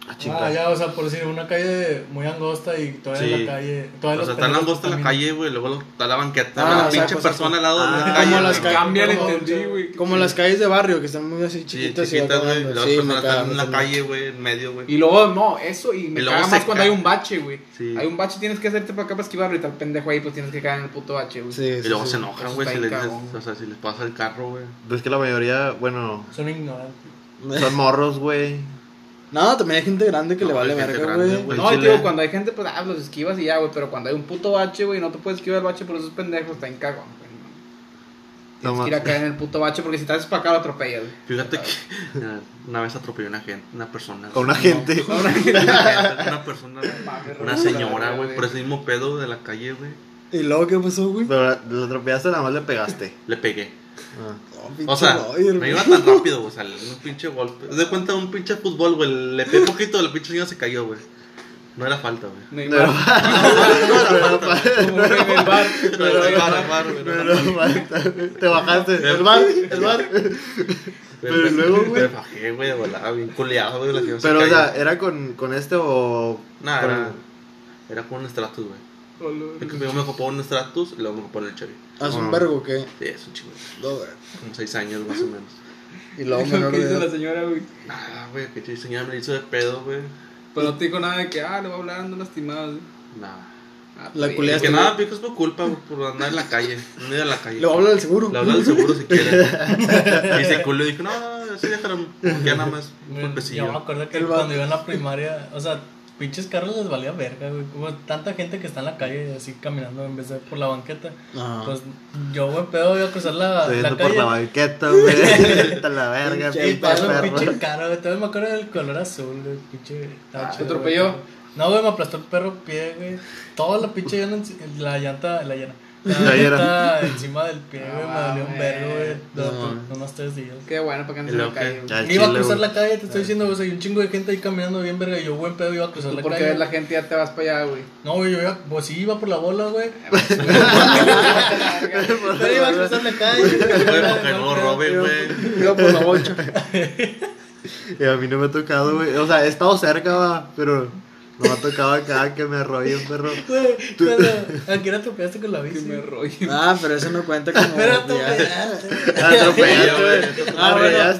Ah, Ah, ya, o sea, por decir, una calle muy angosta y todavía en Sí. la calle. O sea, los está la pendejos angosta en la calle, güey, luego está la banqueta, Ah, la o sea, pinche pues, persona al lado de ah, la como calle. las güey. Cambian, como- entendí, güey. Como las calles de barrio que están muy así Sí, chiquitas. y chiquitas, güey. Las Sí, personas están en la calle, güey, en medio, güey. Y luego, no, eso, y me Y caga más cuando hay un bache, güey. Sí. Hay un bache, tienes que hacerte para acá para esquivarlo y tal pendejo ahí, pues tienes que caer en el puto bache, güey. Sí, Y sí, luego sí. se enojan, güey, si les o sea, si les pasa el carro, güey. Pues que la mayoría, bueno, Son ignorantes. son morros, güey. No, también hay gente grande que No, le vale gente verga, güey. No, digo, cuando hay gente, pues, ah, los esquivas y ya, güey. Pero cuando hay un puto bache, güey, no te puedes esquivar el bache por esos pendejos, está en cagón, güey. No Tienes que ir a caer en el puto bache porque si te haces para acá lo atropellas, güey. Fíjate que una vez atropelló una gente, una persona. Con una gente. Una, una persona, una señora, güey. güey, por ese mismo pedo de la calle, güey. ¿Y luego qué pasó, güey? Pero lo atropellaste, nada más le pegaste. Le pegué. Ah. No, O sea, me iba tan rápido, güey, o sea, un pinche golpe. De cuenta un pinche fútbol, güey, le pegué poquito, la pinche señora se cayó, güey. No era falta, güey. No era falta. En el bar. No era güey, no era Pero, falta, te bajaste. El bar, el bar. Pero luego, güey. Me bajé, güey, de volada, bien culeado, güey, Pero, o sea, ¿era con, con este o...? Nah, era, era con un Stratus, güey. Es que primero me ocupó un Stratus y luego me ocupó el Chevy. ¿Haz un Ah. vergo o qué? Sí, es un chingo. No, güey. Como seis años más o menos. Y luego Lo menor que de hizo la edad. señora, güey. Nada, güey, que che, señora me la hizo de pedo, güey. Pero no te dijo nada de que, ah, le voy a hablar, ando lastimado. güey. Nada. Ah, La pues, culiaste. Que nada, pico es por culpa, güey, por andar en la calle. No ir a la calle. Le voy a hablar del seguro. Le habla del seguro si quiere. Y se culo y dijo, no, no, sí, déjalo. Ya nada más un Yo me golpecillo. acuerdo que El cuando iba en la primaria, o sea, pinches carros les valía verga, güey. Como tanta gente que está en la calle así caminando en vez de por la banqueta. Ajá. Pues yo, güey, pedo, iba a cruzar la, Estoy la yendo por calle. la banqueta, güey. La verga, Pinche Y pinche pasó un perro. pinche carro, güey. Todavía me acuerdo del color azul, güey. Pinche. Ah, ¿te atropelló? güey. No, güey, me aplastó el perro pie, güey. Toda la pinche llanta, enci- la llanta, la llanta. Llanta encima del pie, güey. Me dolió un vergo, güey. No, Unos tres días. Qué bueno para que ¿qué? güey. Ya, el Iba a cruzar la calle, te estoy diciendo, güey. o sea, hay un chingo de gente ahí caminando bien verga. Y yo, buen pedo, iba a cruzar la porque calle. ves la gente ya te vas para allá, güey. No, güey, yo iba, pues sí, iba por la bola, güey. Pero iba a cruzar la calle. Güey, porque no roben, güey. Iba por la bocha. Y a mí no me ha tocado, güey. O sea, he estado cerca, pero no me ha tocado acá que me arrolle un perro. Güey, cuando- ¿a qué hora tocaste con la Que bici? me rollo. Ah, pero eso no cuenta como. Pero atropellaste. Atropellaste, güey. Ah,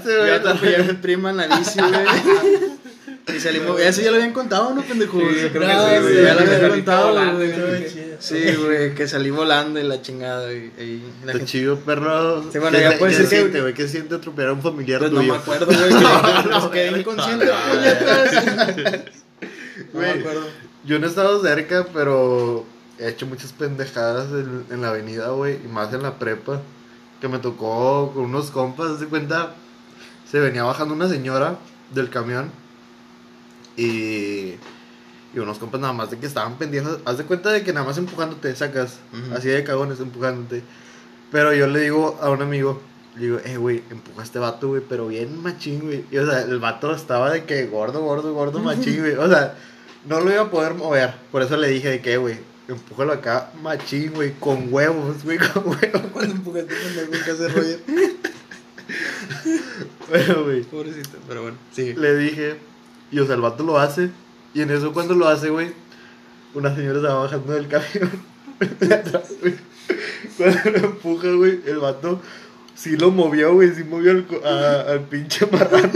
yo güey. atropellé a mi prima en la bici, güey. Y salimos. Eso ya lo habían contado, ¿no, pendejo? Sí, creo que No, sí, güey. Ya lo habían Salí contado, volando, güey. Sí, güey, que salí volando y la chingada, güey. Y la Está gente- chido, perro. Sí, bueno, ¿Qué ya puede ser se que- siente, güey? ¿Qué siente atropellar a un familiar Pues no tuyo? me acuerdo, güey. que quedé inconsciente, Ah, puñetas. No me Güey, acuerdo. Yo no he estado cerca, pero he hecho muchas pendejadas en, en la avenida, güey, y más en la prepa. Que me tocó con unos compas, de cuenta, se venía bajando una señora del camión y, y unos compas nada más de que estaban pendejos. Haz de cuenta de que nada más empujándote sacas, Ujú. así de cagones empujándote. Pero yo le digo a un amigo, digo, eh, güey, empuja a este vato, güey, pero bien machín, güey. Y o sea, el vato estaba de que gordo, gordo, gordo, machín, güey. O sea, no lo iba a poder mover. Por eso le dije de que, güey, empújalo acá, machín, güey, con huevos, güey, con huevos. Cuando empujaste pendejo que hace Roger. Pero, güey, Pobrecito, pero bueno, sigue. le dije, y o sea, el vato lo hace. Y en eso, cuando lo hace, güey, una señora estaba bajando del camión. de atrás, güey. Cuando lo empuja, güey, el vato sí lo movió, güey, sí movió al, a- al pinche marrano.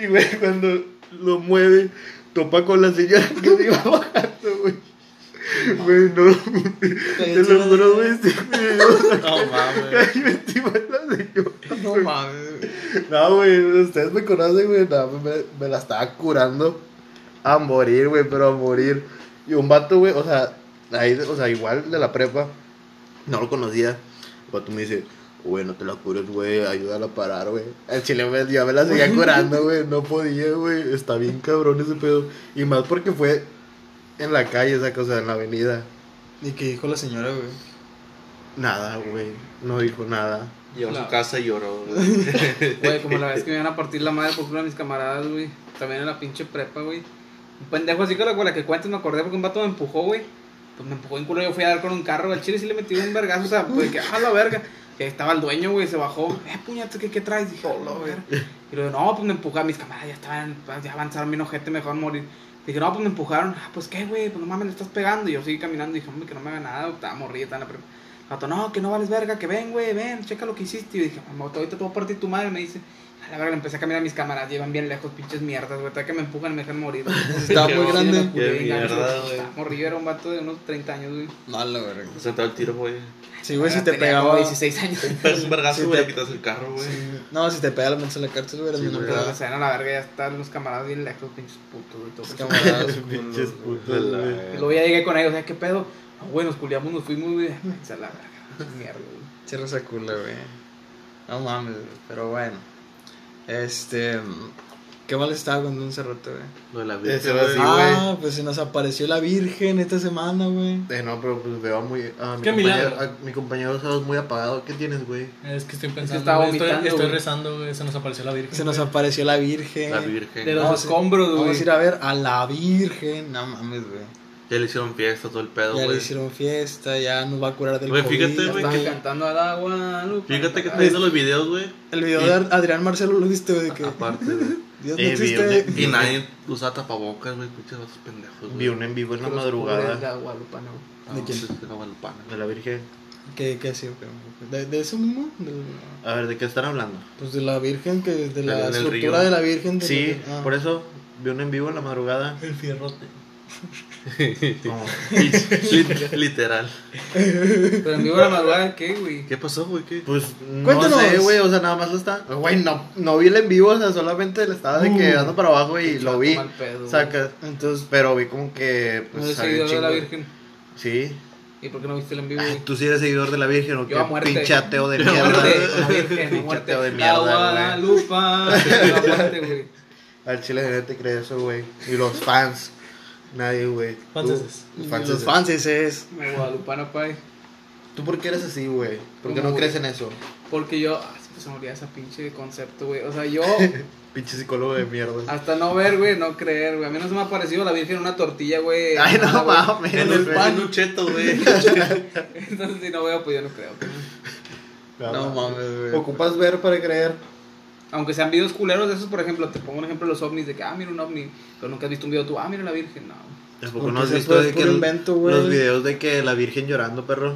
Y, güey, cuando lo mueve, topa con la señora que se iba bajando, güey. Güey, no. Te lo juro, güey. No mames. Cayó encima de la señora. No mames. No, güey, ustedes me conocen, güey. No, me, me la estaba curando a morir, güey, pero a morir. Y un vato, güey, o sea, ahí, o sea, igual de la prepa, no lo conocía. El vato me dice, güey, no te la cures, güey, ayúdala a parar, güey. El chile, güey, yo me la seguía curando, güey, no podía, güey. Está bien cabrón ese pedo. Y más porque fue en la calle, esa cosa, en la avenida. ¿Y qué dijo la señora, güey? Nada, güey, no dijo nada. Llegó a su casa y lloró, güey. Güey, como la vez que me iban a partir la madre por culpa de mis camaradas, güey. También en la pinche prepa, güey. Un pendejo así con la, con la que cuentes me acordé porque un vato me empujó, güey. Pues me empujó en culo, yo fui a dar con un carro, al chile sí le metí un vergazo, o sea, pues que, ah, la verga. Y estaba el dueño, güey, se bajó. Eh, puñete, ¿qué, qué traes? Dije, hola, güey. Y luego, no, pues me empujaron. Mis camaradas ya estaban, pues, ya avanzaron bien ojete, mejor morir. Dije, no, pues me empujaron. Ah, pues qué, güey, pues no mames, le estás pegando. Y yo seguí caminando. Dije, hombre, que no me haga nada. Estaba morrida, estaba la no, que no vales verga, que ven, güey, ven, checa lo que hiciste. Y yo dije, ahorita te voy a partir tu madre. Me dice, la verga, le empecé a caminar a mis cámaras, llevan bien lejos, pinches mierdas, güey. Hasta que me empujan me dejan morir. Estaba muy grande. Qué mierda, güey. Estaba morrido, era un vato de unos 30 años, güey. No, la verga. Sentado el tiro, güey. Sí, güey, si te Tenía pegaba. como 16 años. Un vergazo, güey, te- le quitas el carro, güey. No, si te pega la metes en la cárcel, güey, de Pero edad. que se ven a la verga, ya están los camaradas bien lejos, pinches putos, güey. Los camaradas. Pinches putos, la- güey. Luego ya llegué con ellos, o sea, ¿qué pedo? No, güey, nos culiamos, nos fuimos, güey. Se la verga, mierda, güey. Cierra esa cula, güey. No mames, güey. Pero bueno. Este. Qué mal estaba cuando un cerrote, güey. Lo de la virgen, así, ah, pues se nos apareció la Virgen esta semana, güey. Eh, no, pero pues veo muy. A mi, Qué compañero, milagro. a mi compañero muy apagado. ¿Qué tienes, güey? Es que estoy pensando. estoy, vomitando, estoy rezando, güey. Se nos apareció la Virgen. Se nos güey. apareció la Virgen. La virgen. De los escombros, güey. Vamos a ir a ver a la Virgen. No mames, güey. Ya le hicieron fiesta, todo el pedo, Ya le güey. hicieron fiesta, ya nos va a curar del Güey, COVID. fíjate, güey, que- cantando al agua, Lupa. Fíjate que está viendo los videos, güey. El video de Adrián Marcelo lo viste, güey, de que Aparte, güey. Dios no Eh, existe. vi Y nadie usa tapabocas, güey. Pinches vatos pendejos, güey. Vi un en vivo en la madrugada la Guadalupana, güey. Ah, ¿De quién? sí, de la Guadalupana. de la Virgen. ¿Qué, qué sí, güey? ¿De, de eso mismo? A ver, ¿de qué están hablando? pues de la Virgen, que de la estructura río. de la Virgen. de Sí, la- ah. por eso vi un en vivo en la madrugada. El fierrote. Lit- Literal. Pero en vivo de la madrugada, ¿qué, güey? ¿Qué pasó, güey? ¿Qué? Pues no Cuéntanos. sé, güey, o sea, nada más lo está. Güey, no, no vi el en vivo, o sea, solamente le estaba de que Uh. dando para abajo y lo vi. Mal pedo, güey. Saca. Entonces, Pero vi como que. No Pues, eres había un seguidor de la chingo. Virgen. Sí. ¿Y por qué no viste el en vivo, Ay, güey? ¿Tú sí eres seguidor de la Virgen o qué? Yo a muerte. Pinche ateo de mierda. muerte, la Virgen, Pinche muerte. ateo de La mierda, güey. Guadalupa. A muerte, güey. Al chile nadie te cree eso, güey. Y los fans. Nadie, güey. Franceses. Los los fans. fans es. Guadalupana, pay. ¿Tú por qué eres así, güey? ¿Por qué ¿Cómo, no crees en eso? Porque yo. Ah, se me olvida ese pinche concepto, güey. O sea, yo. Pinche psicólogo de mierda. Hasta no ver, güey, no creer, güey. A mí no se me ha parecido la Virgen en una tortilla, güey. Ay, no mames. En el pan, un cheto, güey. Entonces, si no veo, pues yo no creo. güey. No mames, güey. Ocupas ver para creer. Aunque sean videos culeros de esos, por ejemplo, te pongo un ejemplo de los ovnis, de que, ah, mira un ovni, pero nunca has visto un video tú, ah, mira la Virgen, no. Tampoco Porque no has visto de que invento, los videos de que la Virgen llorando, perro.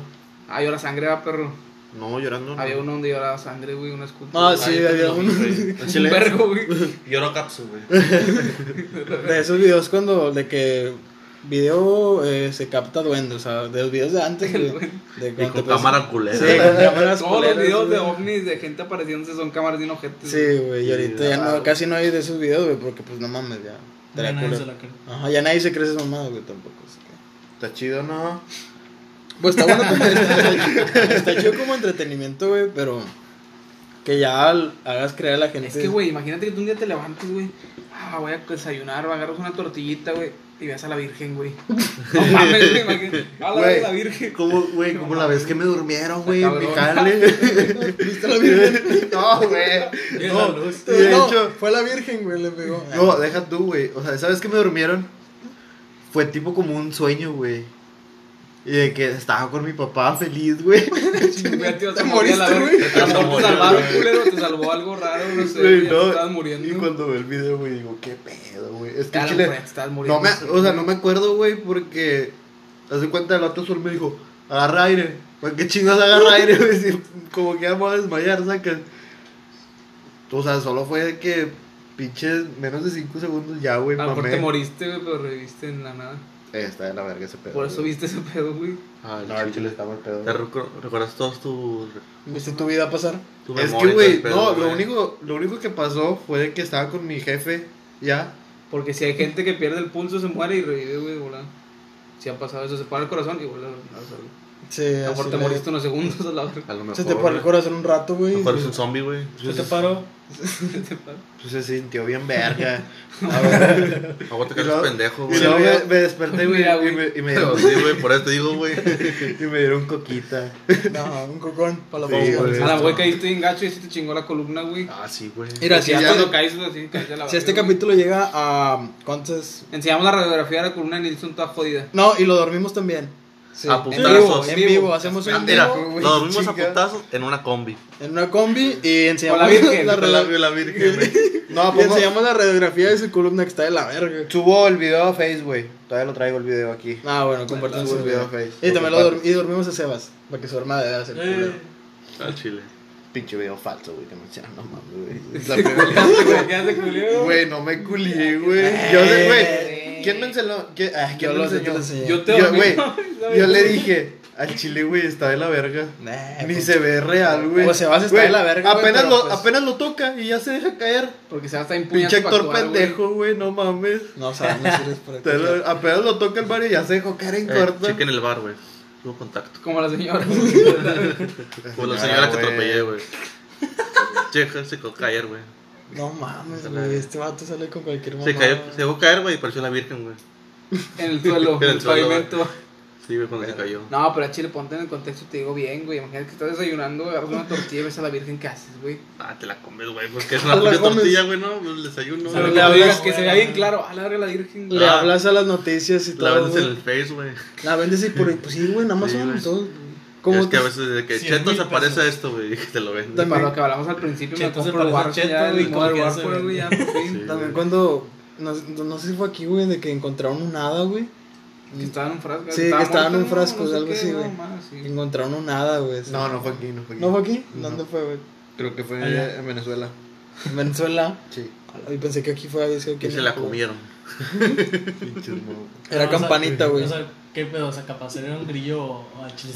Ah, llora sangre, va, perro. No, llorando. no. Había uno donde lloraba sangre, güey, una escultura. Ah, sí, Ay, había no, uno. güey. Un vergo, güey. Lloro capsu, güey. De esos videos cuando, de que video eh, se capta duende, o sea, de los videos de antes, güey. De Y con cámara culera. Sí, con cámaras Todos los videos de ovnis de gente apareciéndose son cámaras de inojetes. Sí, güey, y ahorita Sí, ya no, casi no hay de esos videos, güey, porque pues no mames, ya. Ya Estaría nadie se la cree. Ajá, ya nadie se cree esas mamadas, güey, tampoco. así que- Está chido, ¿no? Pues está bueno, como- está, está chido como entretenimiento, güey, pero que ya hagas creer a la gente. Es que, güey, imagínate que tú un día te levantes, güey. Ah, voy a desayunar, agarras una tortillita, güey. Y ves a la Virgen, güey. No mames, güey, imagínate. A la, Güey. la Virgen. Como, güey, como la vez que me durmieron, güey, en mi Cabrón. jale. ¿Viste a la Virgen? No, güey. No, y de no, hecho, fue la Virgen, güey, le pegó. no, deja tú, güey. O sea, ¿sabes que me durmieron? Fue tipo como un sueño, güey. Y de que estaba con mi papá feliz, güey. Te la verga. güey. A te salvaron, culero, te salvó algo raro, no sé. Güey, no. estabas muriendo. Y cuando veo el video, güey, digo, ¿qué pedo, güey? Es que chile. muriendo. No me, o sea, no me acuerdo, güey, porque. Hace cuenta, el otro sol me dijo, agarra aire. ¿Para qué chingas agarra aire, güey? Si como que ya me voy a desmayar, sacas. O sea, solo fue de que pinches menos de 5 segundos ya, güey, A lo mejor te moriste, güey, pero reviviste en la nada. Eh, está de la verga ese pedo. Por eso güey. viste ese pedo, güey. Ah, No, el chile está mal pedo. ¿Te recu- recuerdas todos tus. ¿Viste tu vida pasar? tu Es que, güey, no, lo único, lo único que pasó fue que estaba con mi jefe, ya. Porque si hay gente que pierde el pulso, se muere y revive, güey, volando. Si ha pasado eso, se para el corazón y vuelve a. Sí, A mejor te le- moriste unos segundos a la verga. A lo mejor. Se te paró el corazón un rato, A güey. mejor es un zombie, güey. ¿Qué te paró? Pues se sintió bien verga. Aguanta que Y eres pendejo, y güey. luego me, me desperté, güey, y güey. me, y me Pero dieron, sí, güey, por eso te digo, güey. y me dieron coquita. No, un cocón para la Sí, güey. A la güey caíste bien gacho y se te chingó la columna, güey. Ah, sí, güey. Mira, si ya cuando caes así, caes a la si este capítulo llega a. ¿Cuántas? Enseñamos la radiografía de la columna de Nilsson toda jodida. No, y lo dormimos también. Sí, A en vivo, en vivo. vivo, hacemos un Mira, vivo lo dormimos a putazos en una combi. en una combi y enseñamos la Virgen, la, Con la, red- la Virgen, güey. No, y enseñamos la radiografía de su columna que está de la verga. subo el video a Face, güey. Todavía lo traigo el video aquí. Ah, bueno, compartimos el el video a Face. Y también lo Porque dorm- y dormimos a Sebas, para que su arma de hacer Eh, culero. Al chile. Pinche video falso, güey, que me decían, no mames, güey. La primera Güey, ¿qué hace culero? Güey, no me culié, güey. Yo sé, güey. ¿Quién me enseñó? ¿Quién, ah, ¿quién Yo me lo- yo te enseñó? lo enseñé. Yo te Yo, güey, yo le dije, al chile, güey, está de la verga. Nah, Ni pues, se ve real, güey. Pues Sebas está Güey, de la verga, Apenas, lo, pues- apenas lo toca y ya se deja caer. Porque se va a estar empuñando. Pinche para actor actuar, pendejo, güey, no mames. No sabemos si eres por aquí. Te lo- apenas lo toca el barrio y ya se dejó caer en Eh, corto. chequen el bar, güey. Tuvo contacto. Como la señora. Como la señora que atropellé, güey. Checa, se dejó caer, güey. No mames, güey. Este vato sale con cualquier mamá. Se cayó, se dejó caer, güey, y pareció la Virgen, güey. en el suelo. En el el suelo, pavimento. Sí, güey, cuando se cayó. No, pero a Chile, ponte en el contexto y te digo bien, güey. Imagínate que estás desayunando, agarras una tortilla y ves a la virgen que haces, güey. Ah, te la comes, güey, porque es una la puta tortilla, güey, ¿no? El desayuno. Pero güey. le hablas- que se vea bien claro. A la verga la virgen. Le Ah. hablas a las noticias y La todo. vendes en el Face, güey. La vendes y por pues sí, güey, en Amazon Sí, todo. Como ¿Cómo es que a veces de que Chetos aparece pesos. esto, güey, y te lo venden. También- Para lo que hablamos al principio, me compro el Warfare ya, Cheto, el y como Modern que ya se Warfare, güey, ya, vende. por fin. Sí. También cuando no, no sé si fue aquí, güey, de que encontraron un hada, güey. Que estaba en un frasco. Sí, que estaba en un frasco, algo qué, así, güey. Encontraron un hada, güey. No, no fue aquí, no fue aquí. ¿No fue aquí? No. ¿Dónde fue, güey? Creo que fue Allá. en Venezuela. En Venezuela. Sí. Y pensé que aquí fue, Que en se la comieron. Era No, o sea, campanita, güey. O sea, ¿qué pedo? O sea, capaz era un grillo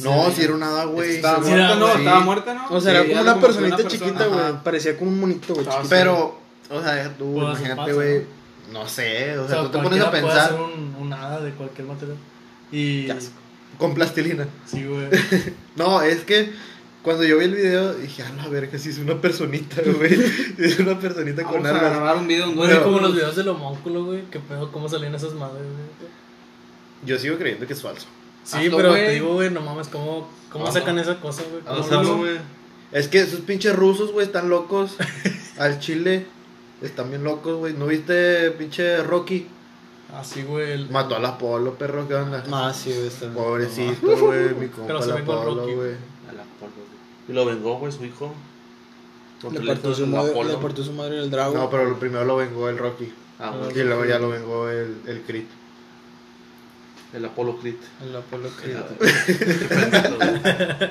No, si era un hada, güey. Estaba Sí, muerta, era, ¿no? Estaba muerta, ¿no? O sea, era como era una que personita una persona. chiquita, güey. Parecía como un monito, güey. Pero, o sea, tú, imagínate, güey. No sé, o O sea, sea, tú te pones a pensar hacer un, un hada de cualquier material. Y. Qué asco. con plastilina. Sí, güey. No, es que cuando yo vi el video dije, a la verga, si es una personita, güey. Es una personita con Vamos a grabar un video Pero- como los videos del homónculo, güey. ¿Qué pedo? ¿Cómo salían esas madres, güey? Yo sigo creyendo que es falso. Sí, Hazlo, pero güey. te digo, güey, no mames, ¿cómo, cómo sacan esa cosa, güey? Ah, No ¿Cómo sabes, lo- güey. Es que esos pinches rusos, güey, están locos. Al chile están bien locos, güey. ¿No viste pinche Rocky? Así, güey. el- Mató al Apolo, perro, ¿qué onda? Ah, sí, güey. está- Pobrecito, güey, mi compa Pero se güey. A la Apolo, güey. Y lo vengó, güey, su hijo. Le partió, su madre, Apolo. le partió su madre el drago. No, pero lo primero lo vengó el Rocky. Ah, Ah, güey. Y luego ya lo vengó el, el Crit. El Apolo Crit. El Apolo Creed.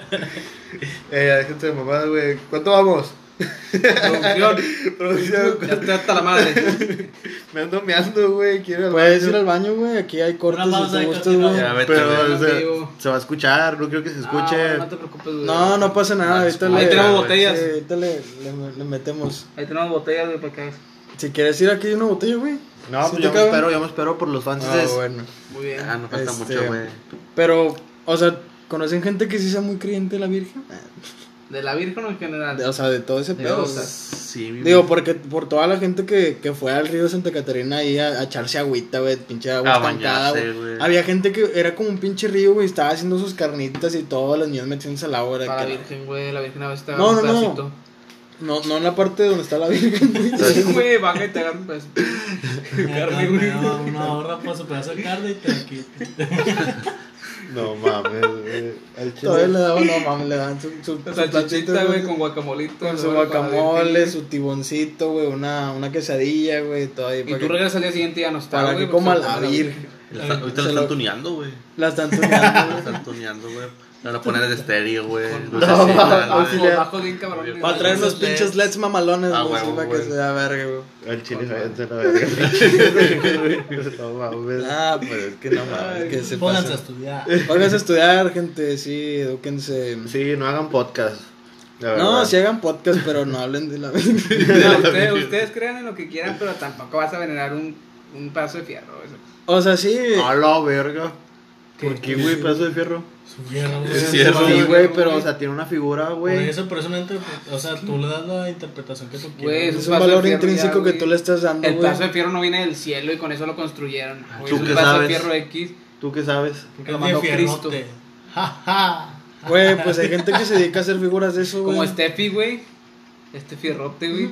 Eh, déjense de mamada, güey. ¿Cuánto vamos? Producción. Producción. Ya estoy hasta la madre. Me ando meando, güey. Quiero ir al Puedes baño. ir al baño, güey. Aquí hay cortes si te gustas, güey. Pero güey. se, va a escuchar, no creo que se escuche. Ah, no te preocupes, güey. No, no pasa nada. Ahorita Ahí le, tenemos güey. botellas. sí, ahorita le, le, le metemos. Ahí tenemos botellas, güey, para que Si quieres ir aquí hay una botella, güey. No, ¿Sí pues yo me espero, yo me espero por los fans. Ah, bueno. Muy bien. Ah, no falta Este, mucho, güey. Pero, o sea, ¿conocen gente que sí sea muy creyente de la Virgen? ¿De la Virgen o en general? De- o sea, de todo ese pedo. Dios. güey. Sí, mi- Digo, porque por toda la gente que, que fue al río de Santa Catarina ahí a, a echarse agüita, güey, pinche agua A estancada, bañarse, güey. güey. Había gente que era como un pinche río, güey, estaba haciendo sus carnitas y todos los niños metiéndose al agua. Para la Virgen, güey. La Virgen a veces te No, no, no. pedacito. No, no en la parte donde está la Virgen, güey. Sí, güey, baja y te agarra un pedacito. Carne, güey. Una, una ahorra por su pedazo de carne y te la quita. No mames, güey. Al chile. Todavía le daban, no mames, le daban su, su, La su salchichita, platito, güey, con guacamolito. con su la guacamole, su tiboncito, güey, una, una quesadilla, güey, todo ahí. Y tú que- regresas al día siguiente y ya no está, Para que coma la Virgen. La Ahorita lo lo- están tuneando, güey. La están tuneando, La güey. están tuneando, güey. Van a poner el estéreo, güey. No, no, güey. Bajo, bien cabrón. Va a traer unos pinches LEDs mamalones, Ah, güey, para que se vea verga, güey. Al chile, a la verga. No mames. Ah, pues es que no mames, que se Pónganse a estudiar. Pónganse a estudiar, gente, sí, edúquense. Sí, no hagan podcast. No, si hagan podcast, pero no hablen de la. No, ustedes, ustedes crean en lo que quieran, pero tampoco vas a venerar un, un pedazo de fierro. Eso. O sea, sí. A la verga. ¿Qué? ¿Por qué, güey? Pedazo de fierro. Su fierro, güey. Es cierto. Sí, güey, pero, o sea, tiene una figura, Por güey. eso, pero es una interpretación. O sea, tú le das la interpretación que tú quieras. eso Es es un valor intrínseco ya, que tú le estás dando, El pedazo de fierro no viene del cielo y con eso lo construyeron. Güey, ¿Tú es un qué pedazo sabes? de fierro X. ¿Tú qué sabes? Porque lo mandó. Cristo. Güey, pues hay gente que se dedica a hacer figuras de eso, güey. Como Steffi, güey. Este fierrote, güey.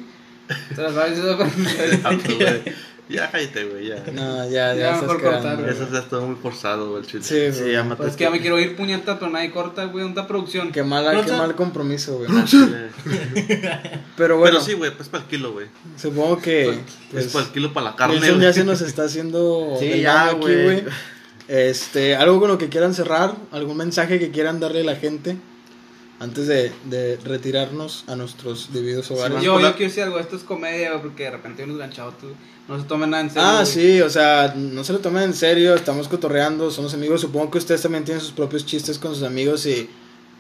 ¿Te la sabes eso? Pues, güey. Ya, cállate, güey, ya. No, ya, ya, Ya, mejor cortar, güey. Eso ya está muy forzado, güey, el chile. Sí, Sí, ya Pues es que ya me quiero ir puñeta, pero nadie corta, güey. ¿Dónde está producción? Qué, mala, qué mal compromiso, güey. Ah. Pero bueno, Pero sí, güey, pues para el kilo, güey. supongo que. Es Pues, para el kilo para la carne, güey. ya se nos está haciendo. Sí, ya, güey. Este, algo con lo que quieran cerrar, algún mensaje que quieran darle a la gente antes de, de retirarnos a nuestros debidos hogares. Yo, yo quiero decir algo, esto es comedia, porque de repente hay unos ganchados, tú, no se tomen nada en serio. Ah, güey. sí, o sea, no se lo tomen en serio, estamos cotorreando, somos amigos, supongo que ustedes también tienen sus propios chistes con sus amigos y,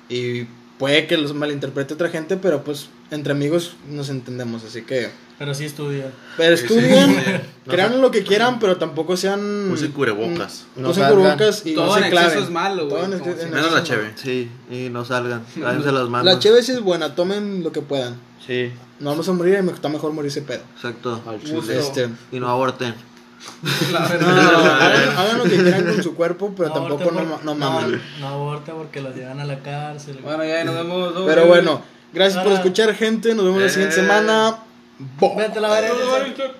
y puede que los malinterprete otra gente, pero pues entre amigos nos entendemos, así que... Pero sí estudia. Pero Sí, sí, estudien, sí. crean lo que quieran, pero tampoco sean... Usen cubrebocas. mm, No Usen cubrebocas y Todo no se en exceso claven. es malo, Todo güey. Menos la cheve. Sí, y no salgan. Lávense las manos. La chévere sí es buena, tomen lo que puedan. Sí, No vamos a morir, y está mejor morirse pedo. exacto. Este, Y no aborten. La no, verdad. no, no, hagan, hagan lo que quieran con su cuerpo, pero No tampoco no, no mamen. No, aborta porque los llevan a la cárcel. Bueno, ya nos vemos. Pero bueno, gracias por escuchar, gente. Nos vemos la siguiente Eh. semana. Bo- Vete a la verga.